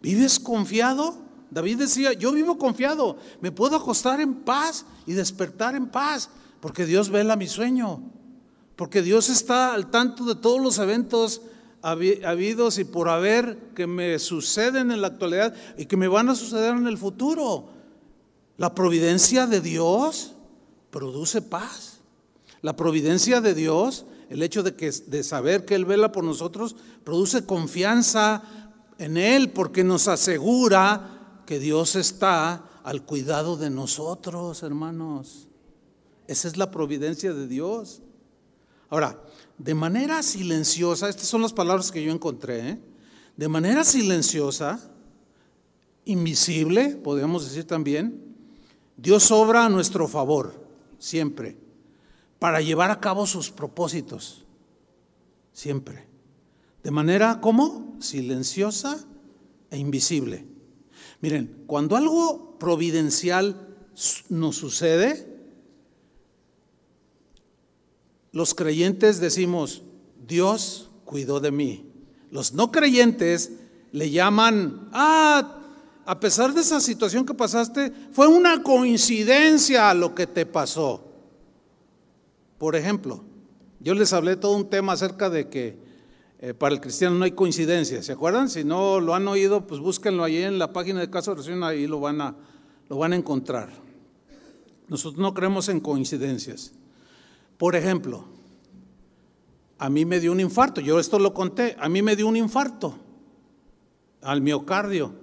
¿vives confiado? David decía, yo vivo confiado, me puedo acostar en paz y despertar en paz. Porque Dios vela mi sueño. Porque Dios está al tanto de todos los eventos habidos y por haber que me suceden en la actualidad y que me van a suceder en el futuro. La providencia de Dios produce paz. La providencia de Dios, el hecho de, que, de saber que Él vela por nosotros, produce confianza en Él porque nos asegura que Dios está al cuidado de nosotros, hermanos. Esa es la providencia de Dios. Ahora, de manera silenciosa, estas son las palabras que yo encontré, ¿eh? de manera silenciosa, invisible, podemos decir también, Dios obra a nuestro favor, siempre, para llevar a cabo sus propósitos, siempre. De manera como silenciosa e invisible. Miren, cuando algo providencial nos sucede, los creyentes decimos, Dios cuidó de mí. Los no creyentes le llaman, ah, a pesar de esa situación que pasaste, fue una coincidencia lo que te pasó. Por ejemplo, yo les hablé todo un tema acerca de que eh, para el cristiano no hay coincidencia, ¿se acuerdan? Si no lo han oído, pues búsquenlo ahí en la página de Caso de Oración, ahí lo van, a, lo van a encontrar. Nosotros no creemos en coincidencias. Por ejemplo, a mí me dio un infarto, yo esto lo conté, a mí me dio un infarto al miocardio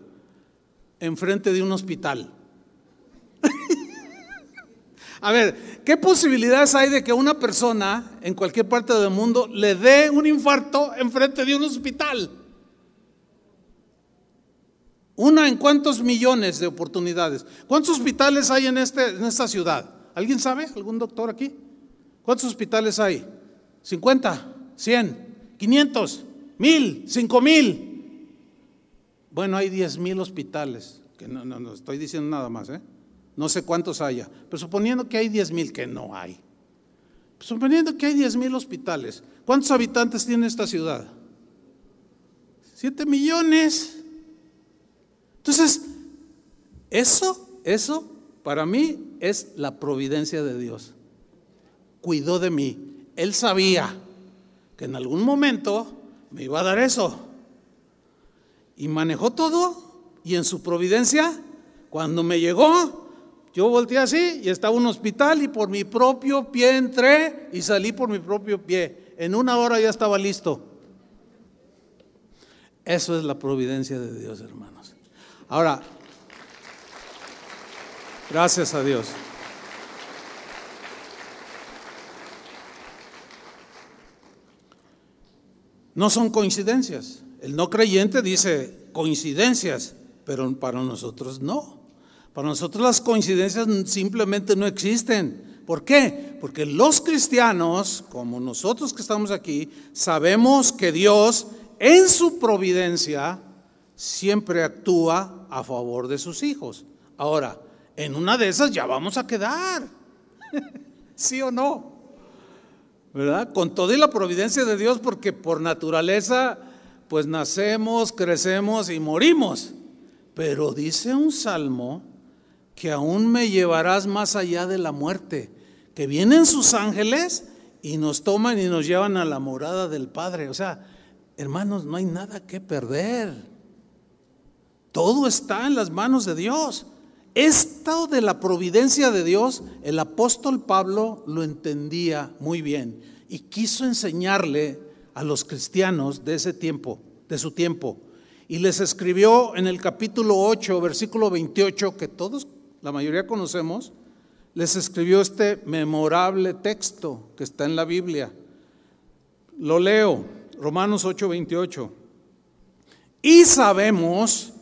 enfrente de un hospital. [LAUGHS] a ver, ¿qué posibilidades hay de que una persona en cualquier parte del mundo le dé un infarto enfrente de un hospital? Una en cuántos millones de oportunidades. ¿Cuántos hospitales hay en, este, en esta ciudad? ¿Alguien sabe? ¿Algún doctor aquí? ¿Cuántos hospitales hay? ¿50? ¿100? ¿500? ¿1000? ¿5000? Bueno, hay 10 mil hospitales, que no, no, no, estoy diciendo nada más, ¿eh? No sé cuántos haya, pero suponiendo que hay 10 mil, que no hay. Suponiendo que hay 10 mil hospitales, ¿cuántos habitantes tiene esta ciudad? 7 millones. Entonces, eso, eso para mí es la providencia de Dios cuidó de mí. Él sabía que en algún momento me iba a dar eso. Y manejó todo y en su providencia, cuando me llegó, yo volteé así y estaba en un hospital y por mi propio pie entré y salí por mi propio pie. En una hora ya estaba listo. Eso es la providencia de Dios, hermanos. Ahora, gracias a Dios. No son coincidencias. El no creyente dice coincidencias, pero para nosotros no. Para nosotros las coincidencias simplemente no existen. ¿Por qué? Porque los cristianos, como nosotros que estamos aquí, sabemos que Dios en su providencia siempre actúa a favor de sus hijos. Ahora, en una de esas ya vamos a quedar. [LAUGHS] ¿Sí o no? ¿Verdad? Con toda la providencia de Dios, porque por naturaleza, pues nacemos, crecemos y morimos. Pero dice un salmo que aún me llevarás más allá de la muerte, que vienen sus ángeles y nos toman y nos llevan a la morada del Padre. O sea, hermanos, no hay nada que perder. Todo está en las manos de Dios. Esto de la providencia de Dios, el apóstol Pablo lo entendía muy bien y quiso enseñarle a los cristianos de ese tiempo, de su tiempo. Y les escribió en el capítulo 8, versículo 28, que todos, la mayoría conocemos, les escribió este memorable texto que está en la Biblia. Lo leo, Romanos 8, 28. Y sabemos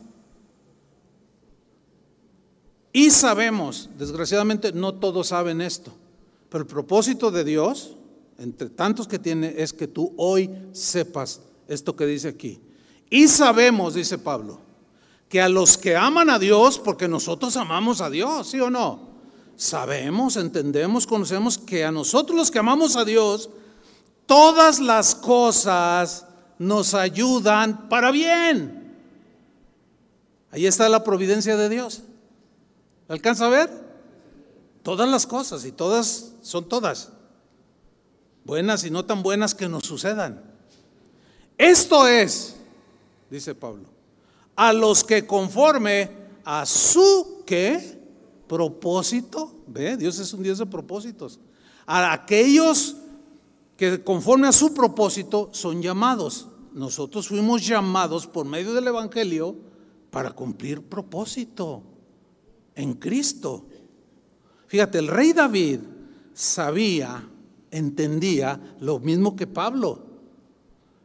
y sabemos, desgraciadamente no todos saben esto, pero el propósito de Dios, entre tantos que tiene, es que tú hoy sepas esto que dice aquí. Y sabemos, dice Pablo, que a los que aman a Dios, porque nosotros amamos a Dios, ¿sí o no? Sabemos, entendemos, conocemos que a nosotros los que amamos a Dios, todas las cosas nos ayudan para bien. Ahí está la providencia de Dios. ¿Alcanza a ver? todas las cosas, y todas son todas, buenas y no tan buenas que nos sucedan. Esto es, dice Pablo, a los que conforme a su qué propósito, ve, Dios es un Dios de propósitos, a aquellos que conforme a su propósito son llamados. Nosotros fuimos llamados por medio del Evangelio para cumplir propósito en Cristo. Fíjate, el rey David sabía, entendía lo mismo que Pablo.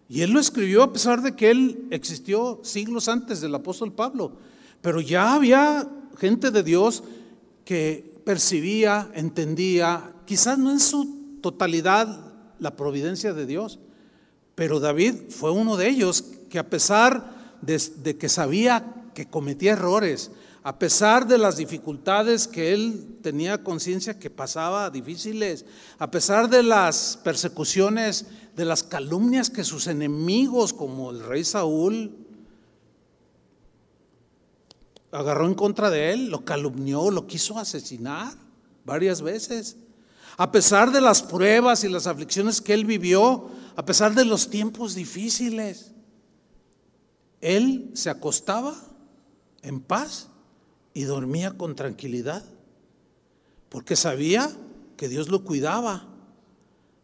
Y él lo escribió a pesar de que él existió siglos antes del apóstol Pablo. Pero ya había gente de Dios que percibía, entendía, quizás no en su totalidad la providencia de Dios, pero David fue uno de ellos que a pesar de, que sabía que cometía errores, a pesar de las dificultades que él tenía conciencia que pasaba difíciles, a pesar de las persecuciones, de las calumnias que sus enemigos, como el rey Saúl, agarró en contra de él, lo calumnió, lo quiso asesinar varias veces. A pesar de las pruebas y las aflicciones que él vivió, a pesar de los tiempos difíciles, él se acostaba en paz y dormía con tranquilidad, porque sabía que Dios lo cuidaba.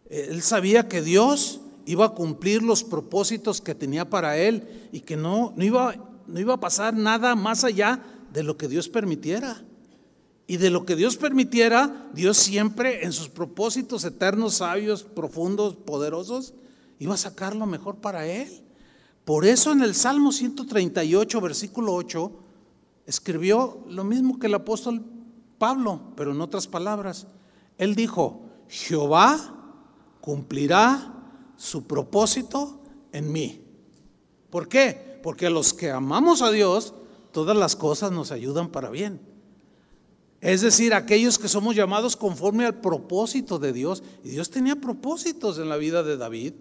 Él sabía que Dios iba a cumplir los propósitos que tenía para él y que no, no, iba, no iba a pasar nada más allá de lo que Dios permitiera. Y de lo que Dios permitiera, Dios siempre en sus propósitos eternos, sabios, profundos, poderosos, iba a sacar lo mejor para él. Por eso en el Salmo 138, versículo 8, escribió lo mismo que el apóstol Pablo, pero en otras palabras. Él dijo, Jehová cumplirá su propósito en mí. ¿Por qué? Porque a los que amamos a Dios, todas las cosas nos ayudan para bien. Es decir, aquellos que somos llamados conforme al propósito de Dios. Y Dios tenía propósitos en la vida de David.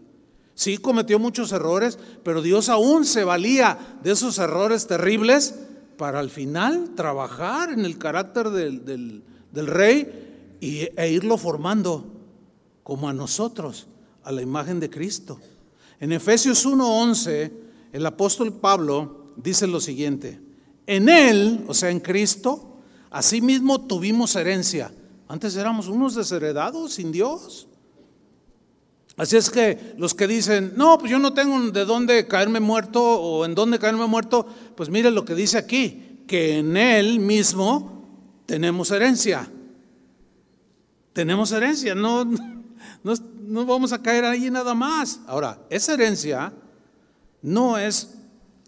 Sí, cometió muchos errores, pero Dios aún se valía de esos errores terribles para al final trabajar en el carácter del, rey y, e irlo formando como a nosotros, a la imagen de Cristo. En Efesios 1:11, el apóstol Pablo dice lo siguiente, en Él, o sea, en Cristo, Asimismo tuvimos herencia. Antes éramos unos desheredados sin Dios. Así es que los que dicen, no, pues yo no tengo de dónde caerme muerto o en dónde caerme muerto, pues mire lo que dice aquí, que en Él mismo tenemos herencia. Tenemos herencia, no, [LAUGHS] no, no vamos a caer ahí nada más. Ahora, esa herencia no es,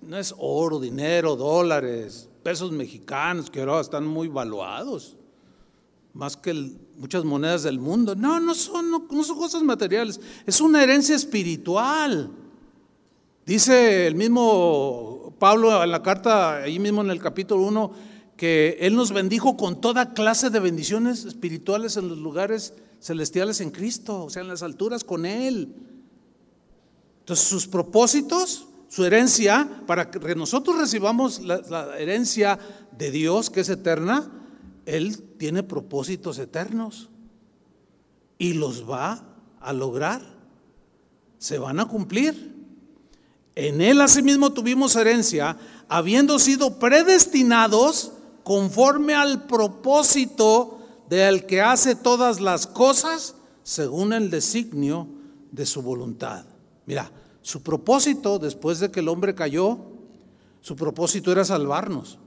no es oro, dinero, dólares, pesos mexicanos que ahora están muy valuados, más que muchas monedas del mundo. No, no son, no, son cosas materiales, es una herencia espiritual. Dice el mismo Pablo en la carta, ahí mismo en el capítulo 1, que Él nos bendijo con toda clase de bendiciones espirituales en los lugares celestiales en Cristo, o sea, en las alturas con Él. Entonces, sus propósitos su herencia, para que nosotros recibamos la, herencia de Dios que es eterna, Él tiene propósitos eternos y los va a lograr, se van a cumplir. En Él asimismo tuvimos herencia, habiendo sido predestinados conforme al propósito del que hace todas las cosas según el designio de su voluntad. Mira, su propósito, después de que el hombre cayó, su propósito era salvarnos.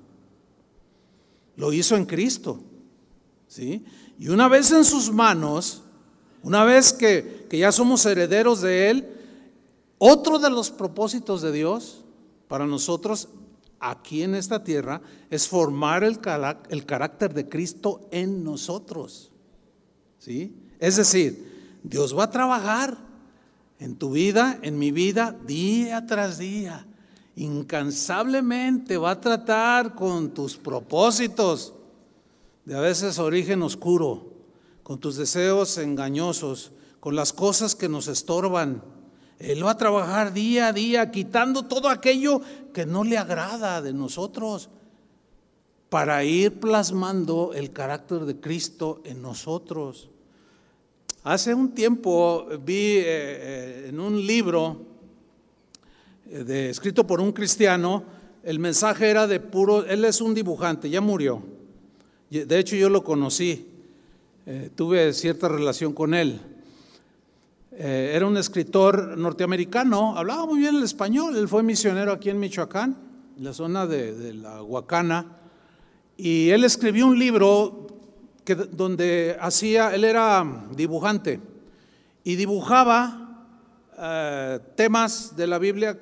Lo hizo en Cristo. ¿sí? Y una vez en sus manos, una vez que, ya somos herederos de Él, otro de los propósitos de Dios para nosotros aquí en esta tierra es formar el, el carácter de Cristo en nosotros. ¿sí? Es decir, Dios va a trabajar en tu vida, en mi vida, día tras día. Incansablemente va a tratar con tus propósitos, de a veces origen oscuro, con tus deseos engañosos, con las cosas que nos estorban. Él va a trabajar día a día quitando todo aquello que no le agrada de nosotros. para ir plasmando el carácter de Cristo en nosotros. Hace un tiempo vi eh, eh, en un libro de, escrito por un cristiano, el mensaje era de puro, él es un dibujante, ya murió. De hecho yo lo conocí, eh, tuve cierta relación con él. era un escritor norteamericano, hablaba muy bien el español, él fue misionero aquí en Michoacán, en la zona de, de la Huacana, y él escribió un libro que, donde hacía, él era dibujante y dibujaba eh, temas de la Biblia,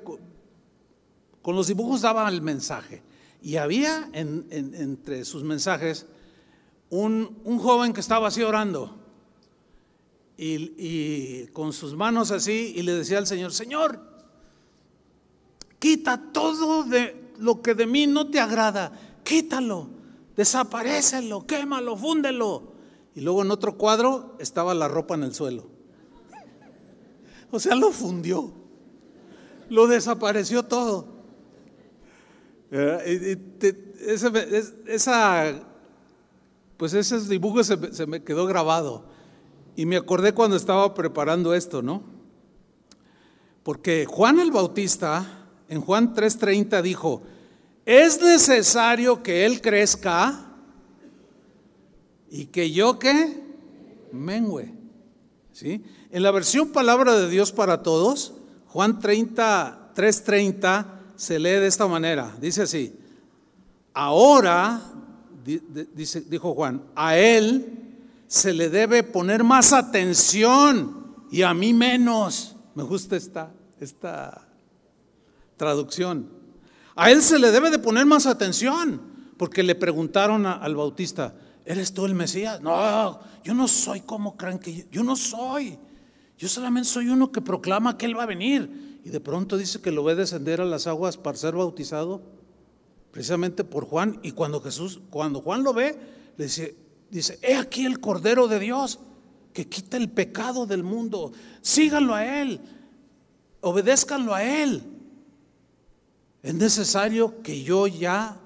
con los dibujos daba el mensaje. Y había entre sus mensajes un, joven que estaba así orando y, y con sus manos así y le decía al Señor, Señor, quita todo de lo que de mí no te agrada, quítalo desaparecelo, quémalo, fúndelo. Y luego en otro cuadro estaba la ropa en el suelo. O sea, lo fundió, lo desapareció todo. Eh, esa, pues ese dibujo se, me quedó grabado. Y me acordé cuando estaba preparando esto, ¿no? Porque Juan el Bautista, en Juan 3:30 dijo, es necesario que Él crezca y que yo que. ¿Sí? En la versión Palabra de Dios para Todos, Juan 30, 3:30 se lee de esta manera. Dice así, ahora, dice, dijo Juan, a Él se le debe poner más atención y a mí menos. Me gusta esta, esta traducción. A él se le debe de poner más atención, porque le preguntaron al Bautista, ¿eres tú el Mesías? No, yo no soy como creen que yo, yo no soy. Yo solamente soy uno que proclama que Él va a venir. Y de pronto dice que lo ve descender a las aguas para ser bautizado, precisamente por Juan. Y cuando Jesús, cuando Juan lo ve, le dice, dice, he aquí el Cordero de Dios que quita el pecado del mundo. Síganlo a Él, obedézcanlo a Él. Es necesario que yo ya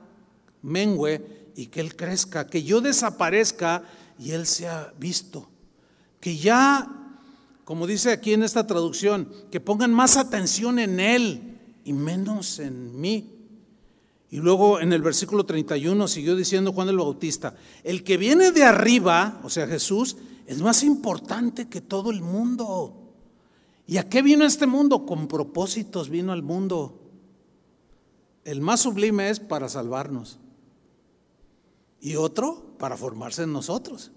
mengüe y que Él crezca, que yo desaparezca y Él sea visto. Que ya, como dice aquí en esta traducción, que pongan más atención en Él y menos en mí. Y luego en el versículo 31 siguió diciendo Juan el Bautista, el que viene de arriba, o sea Jesús, es más importante que todo el mundo. ¿Y a qué vino este mundo? Con propósitos vino al mundo. El más sublime es para salvarnos. Y otro para formarse en nosotros.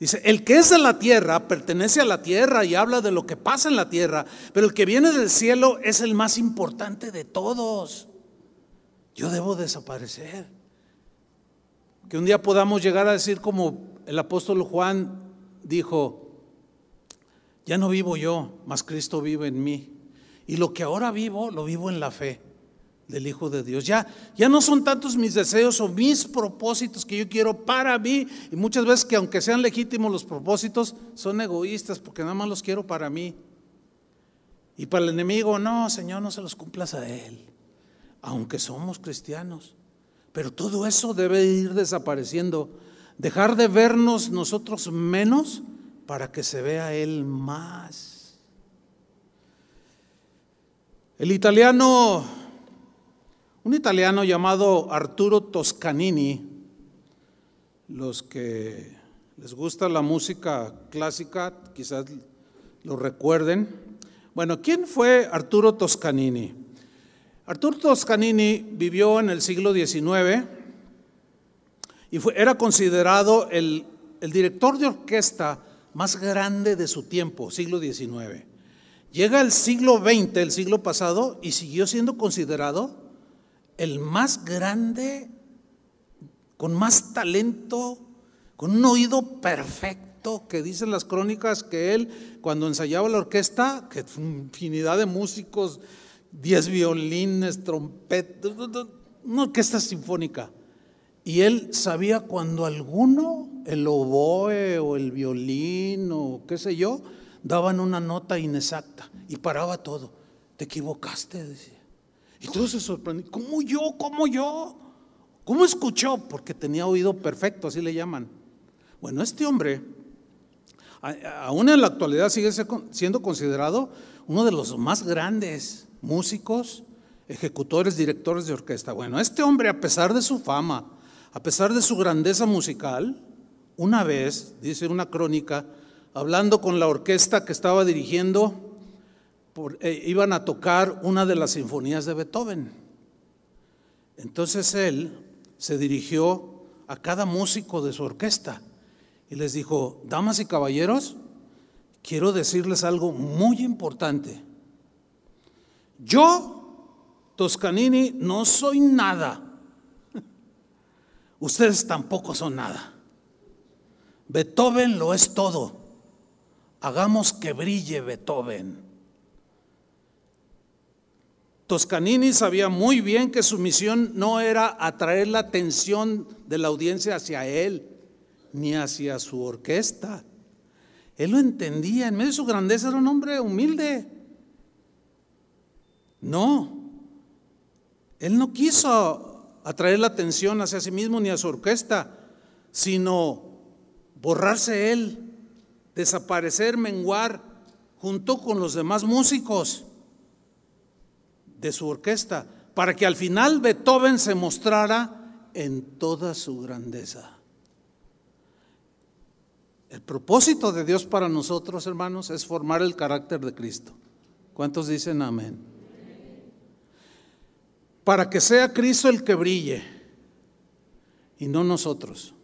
Dice, el que es de la tierra pertenece a la tierra y habla de lo que pasa en la tierra, pero el que viene del cielo es el más importante de todos. Yo debo desaparecer. Que un día podamos llegar a decir como el apóstol Juan dijo, ya no vivo yo, mas Cristo vive en mí. Y lo que ahora vivo, lo vivo en la fe del Hijo de Dios. Ya, ya no son tantos mis deseos o mis propósitos que yo quiero para mí. Y muchas veces que aunque sean legítimos los propósitos, son egoístas porque nada más los quiero para mí. Y para el enemigo, no, Señor, no se los cumplas a Él. Aunque somos cristianos. Pero todo eso debe ir desapareciendo. Dejar de vernos nosotros menos para que se vea Él más. El italiano un italiano llamado Arturo Toscanini, los que les gusta la música clásica, quizás lo recuerden. Bueno, ¿quién fue Arturo Toscanini? Arturo Toscanini vivió en el siglo XIX y fue, era considerado el, el director de orquesta más grande de su tiempo, siglo XIX. Llega el siglo XX, el siglo pasado, y siguió siendo considerado el más grande, con más talento, con un oído perfecto, que dicen las crónicas que él, cuando ensayaba la orquesta, que infinidad de músicos, diez violines, trompetas, una orquesta sinfónica. Y él sabía cuando alguno, el oboe o el violín o qué sé yo, daban una nota inexacta y paraba todo. Te equivocaste, decía. Y todos se sorprendieron, ¿cómo yo? ¿Cómo yo? ¿Cómo escuchó? Porque tenía oído perfecto, así le llaman. Bueno, este hombre, aún en la actualidad sigue siendo considerado uno de los más grandes músicos, ejecutores, directores de orquesta. Bueno, este hombre, a pesar de su fama, a pesar de su grandeza musical, una vez, dice una crónica, hablando con la orquesta que estaba dirigiendo, eh, iban a tocar una de las sinfonías de Beethoven. Entonces él se dirigió a cada músico de su orquesta y les dijo, damas y caballeros, quiero decirles algo muy importante. Yo, Toscanini, no soy nada. [LAUGHS] Ustedes tampoco son nada. Beethoven lo es todo. Hagamos que brille Beethoven. Toscanini sabía muy bien que su misión no era atraer la atención de la audiencia hacia él, ni hacia su orquesta. Él lo entendía, en medio de su grandeza era un hombre humilde. No, él no quiso atraer la atención hacia sí mismo ni a su orquesta, sino borrarse él, desaparecer, menguar junto con los demás músicos de su orquesta, para que al final Beethoven se mostrara en toda su grandeza. El propósito de Dios para nosotros, hermanos, es formar el carácter de Cristo. ¿Cuántos dicen amén? Para que sea Cristo el que brille y no nosotros.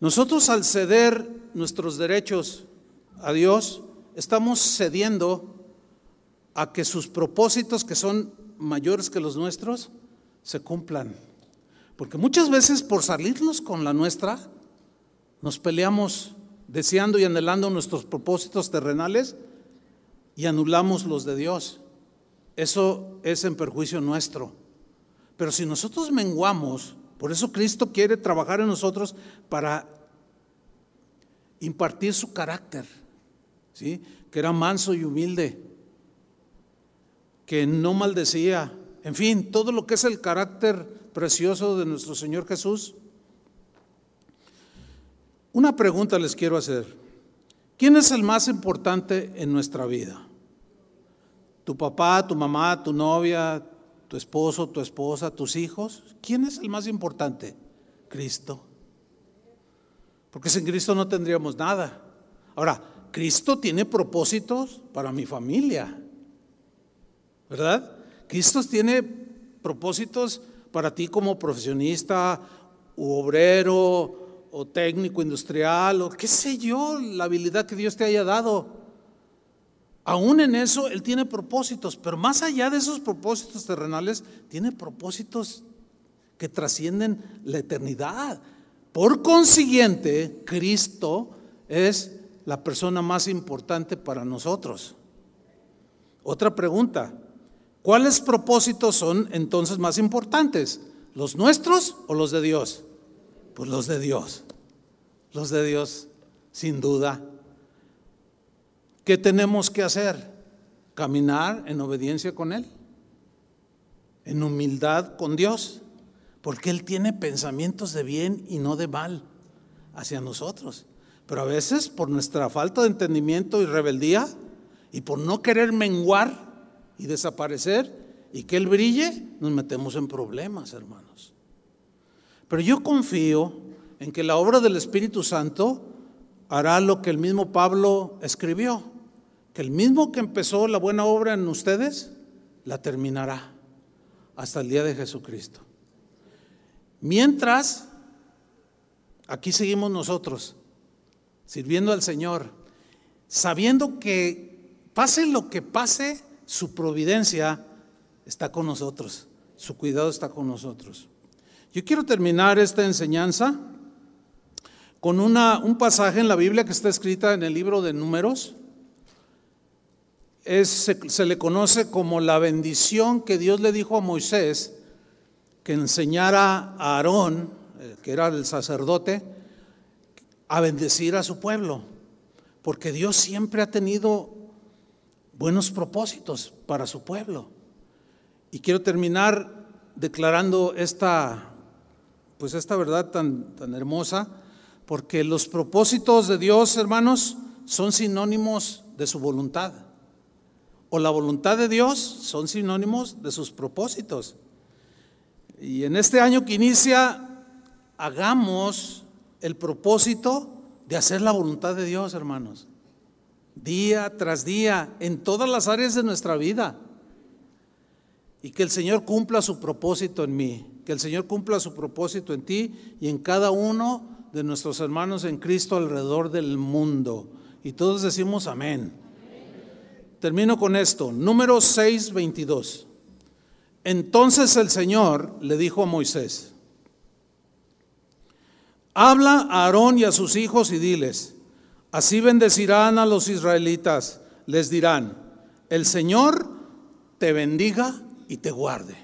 Nosotros al ceder nuestros derechos a Dios, estamos cediendo a que sus propósitos, que son mayores que los nuestros, se cumplan. Porque muchas veces por salirnos con la nuestra, nos peleamos deseando y anhelando nuestros propósitos terrenales y anulamos los de Dios. Eso es en perjuicio nuestro. Pero si nosotros menguamos, por eso Cristo quiere trabajar en nosotros para impartir su carácter, ¿sí? que era manso y humilde, que no maldecía, en fin, todo lo que es el carácter precioso de nuestro Señor Jesús. Una pregunta les quiero hacer. ¿Quién es el más importante en nuestra vida? ¿Tu papá, tu mamá, tu novia, tu esposo, tu esposa, tus hijos? ¿Quién es el más importante? Cristo. Porque sin Cristo no tendríamos nada. Ahora, Cristo tiene propósitos para mi familia. ¿Verdad? Cristo tiene propósitos para ti como profesionista u obrero o técnico industrial o qué sé yo, la habilidad que Dios te haya dado. Aún en eso Él tiene propósitos, pero más allá de esos propósitos terrenales, tiene propósitos que trascienden la eternidad. Por consiguiente, Cristo es la persona más importante para nosotros. Otra pregunta, ¿cuáles propósitos son entonces más importantes? ¿Los nuestros o los de Dios? Pues los de Dios, los de Dios, sin duda. ¿Qué tenemos que hacer? Caminar en obediencia con Él, en humildad con Dios, porque Él tiene pensamientos de bien y no de mal hacia nosotros. Pero a veces por nuestra falta de entendimiento y rebeldía y por no querer menguar y desaparecer y que Él brille, nos metemos en problemas, hermanos. Pero yo confío en que la obra del Espíritu Santo hará lo que el mismo Pablo escribió, que el mismo que empezó la buena obra en ustedes, la terminará hasta el día de Jesucristo. Mientras, aquí seguimos nosotros, sirviendo al Señor, sabiendo que pase lo que pase, su providencia está con nosotros, su cuidado está con nosotros. Yo quiero terminar esta enseñanza con una, un pasaje en la Biblia que está escrita en el libro de Números. Es, se, le conoce como la bendición que Dios le dijo a Moisés que enseñara a Aarón, eh, que era el sacerdote, a bendecir a su pueblo. Porque Dios siempre ha tenido buenos propósitos para su pueblo. Y quiero terminar declarando esta, pues esta verdad tan, tan hermosa, porque los propósitos de Dios, hermanos, son sinónimos de su voluntad. O la voluntad de Dios son sinónimos de sus propósitos. Y en este año que inicia, hagamos el propósito de hacer la voluntad de Dios, hermanos. Día tras día, en todas las áreas de nuestra vida. Y que el Señor cumpla su propósito en mí, que el Señor cumpla su propósito en ti y en cada uno de nuestros hermanos en Cristo alrededor del mundo. Y todos decimos amén. Termino con esto. Número 6, 22. Entonces el Señor le dijo a Moisés, habla a Aarón y a sus hijos y diles, así bendecirán a los israelitas, les dirán, el Señor te bendiga y te guarde.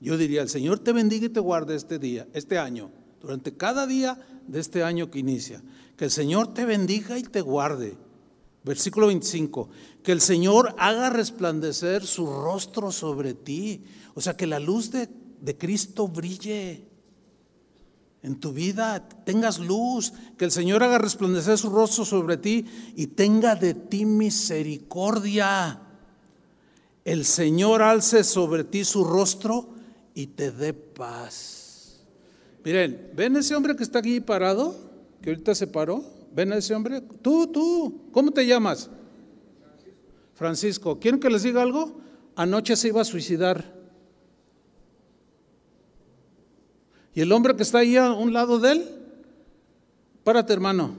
Yo diría, el Señor te bendiga y te guarde este día, este año, durante cada día de este año que inicia. Que el Señor te bendiga y te guarde. Versículo 25, que el Señor haga resplandecer su rostro sobre ti. O sea, que la luz de, de Cristo brille en tu vida, tengas luz, que el Señor haga resplandecer su rostro sobre ti y tenga de ti misericordia. El Señor alce sobre ti su rostro y te dé paz. Miren, ¿ven ese hombre que está aquí parado? Que ahorita se paró. ¿Ven a ese hombre? Tú, tú, ¿cómo te llamas? Francisco. ¿Quieren que les diga algo? Anoche se iba a suicidar. Y el hombre que está ahí a un lado de él, párate hermano,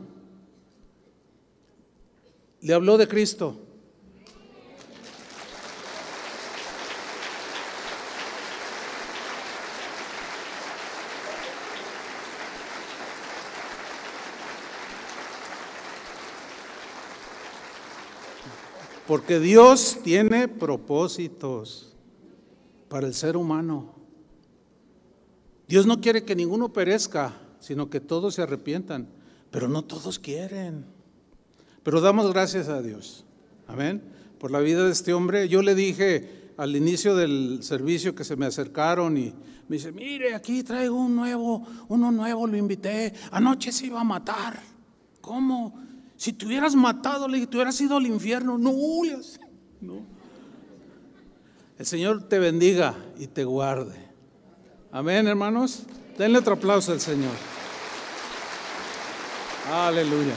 le habló de Cristo. Porque Dios tiene propósitos para el ser humano. Dios no quiere que ninguno perezca, sino que todos se arrepientan. Pero no todos quieren. Pero damos gracias a Dios. Amén. Por la vida de este hombre. Yo le dije al inicio del servicio que se me acercaron y me dice, mire, aquí traigo un nuevo, uno nuevo, lo invité. Anoche se iba a matar. ¿Cómo? Si te hubieras matado, le dije, te hubieras ido al infierno. No, no. El Señor te bendiga y te guarde. Amén, hermanos. Denle otro aplauso al Señor. Aleluya.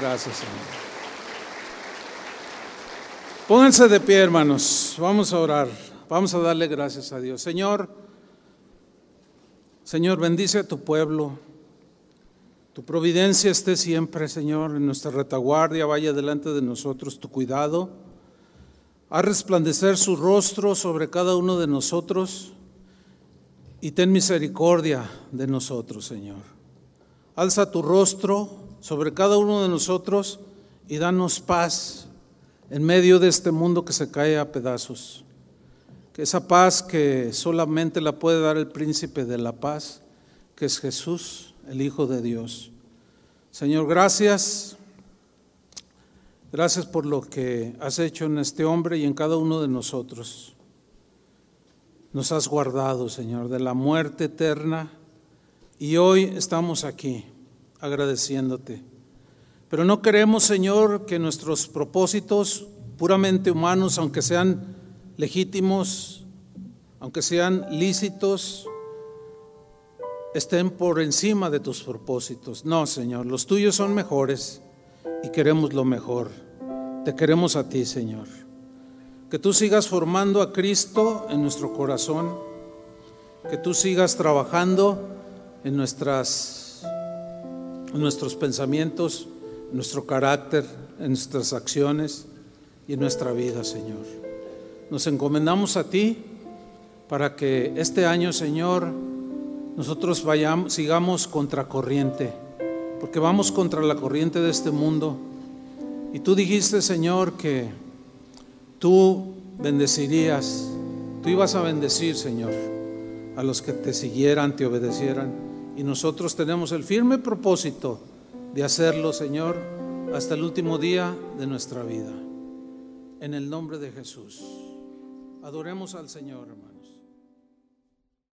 Gracias, Señor. Pónganse de pie, hermanos. Vamos a orar. Vamos a darle gracias a Dios. Señor, Señor, bendice a tu pueblo. Tu providencia esté siempre, Señor, en nuestra retaguardia, vaya delante de nosotros tu cuidado. Haz resplandecer su rostro sobre cada uno de nosotros y ten misericordia de nosotros, Señor. Alza tu rostro sobre cada uno de nosotros y danos paz en medio de este mundo que se cae a pedazos. Que esa paz que solamente la puede dar el príncipe de la paz, que es Jesús el Hijo de Dios. Señor, gracias. Gracias por lo que has hecho en este hombre y en cada uno de nosotros. Nos has guardado, Señor, de la muerte eterna y hoy estamos aquí agradeciéndote. Pero no queremos, Señor, que nuestros propósitos puramente humanos, aunque sean legítimos, aunque sean lícitos, estén por encima de tus propósitos. No, Señor, los tuyos son mejores y queremos lo mejor. Te queremos a ti, Señor. Que tú sigas formando a Cristo en nuestro corazón, que tú sigas trabajando en, nuestras, nuestros pensamientos, en nuestro carácter, en nuestras acciones y en nuestra vida, Señor. Nos encomendamos a ti para que este año, Señor, nosotros vayamos, sigamos contracorriente, porque vamos contra la corriente de este mundo. Y tú dijiste, Señor, que tú bendecirías, tú ibas a bendecir, Señor, a los que te siguieran, te obedecieran. Y nosotros tenemos el firme propósito de hacerlo, Señor, hasta el último día de nuestra vida. En el nombre de Jesús. Adoremos al Señor, hermano.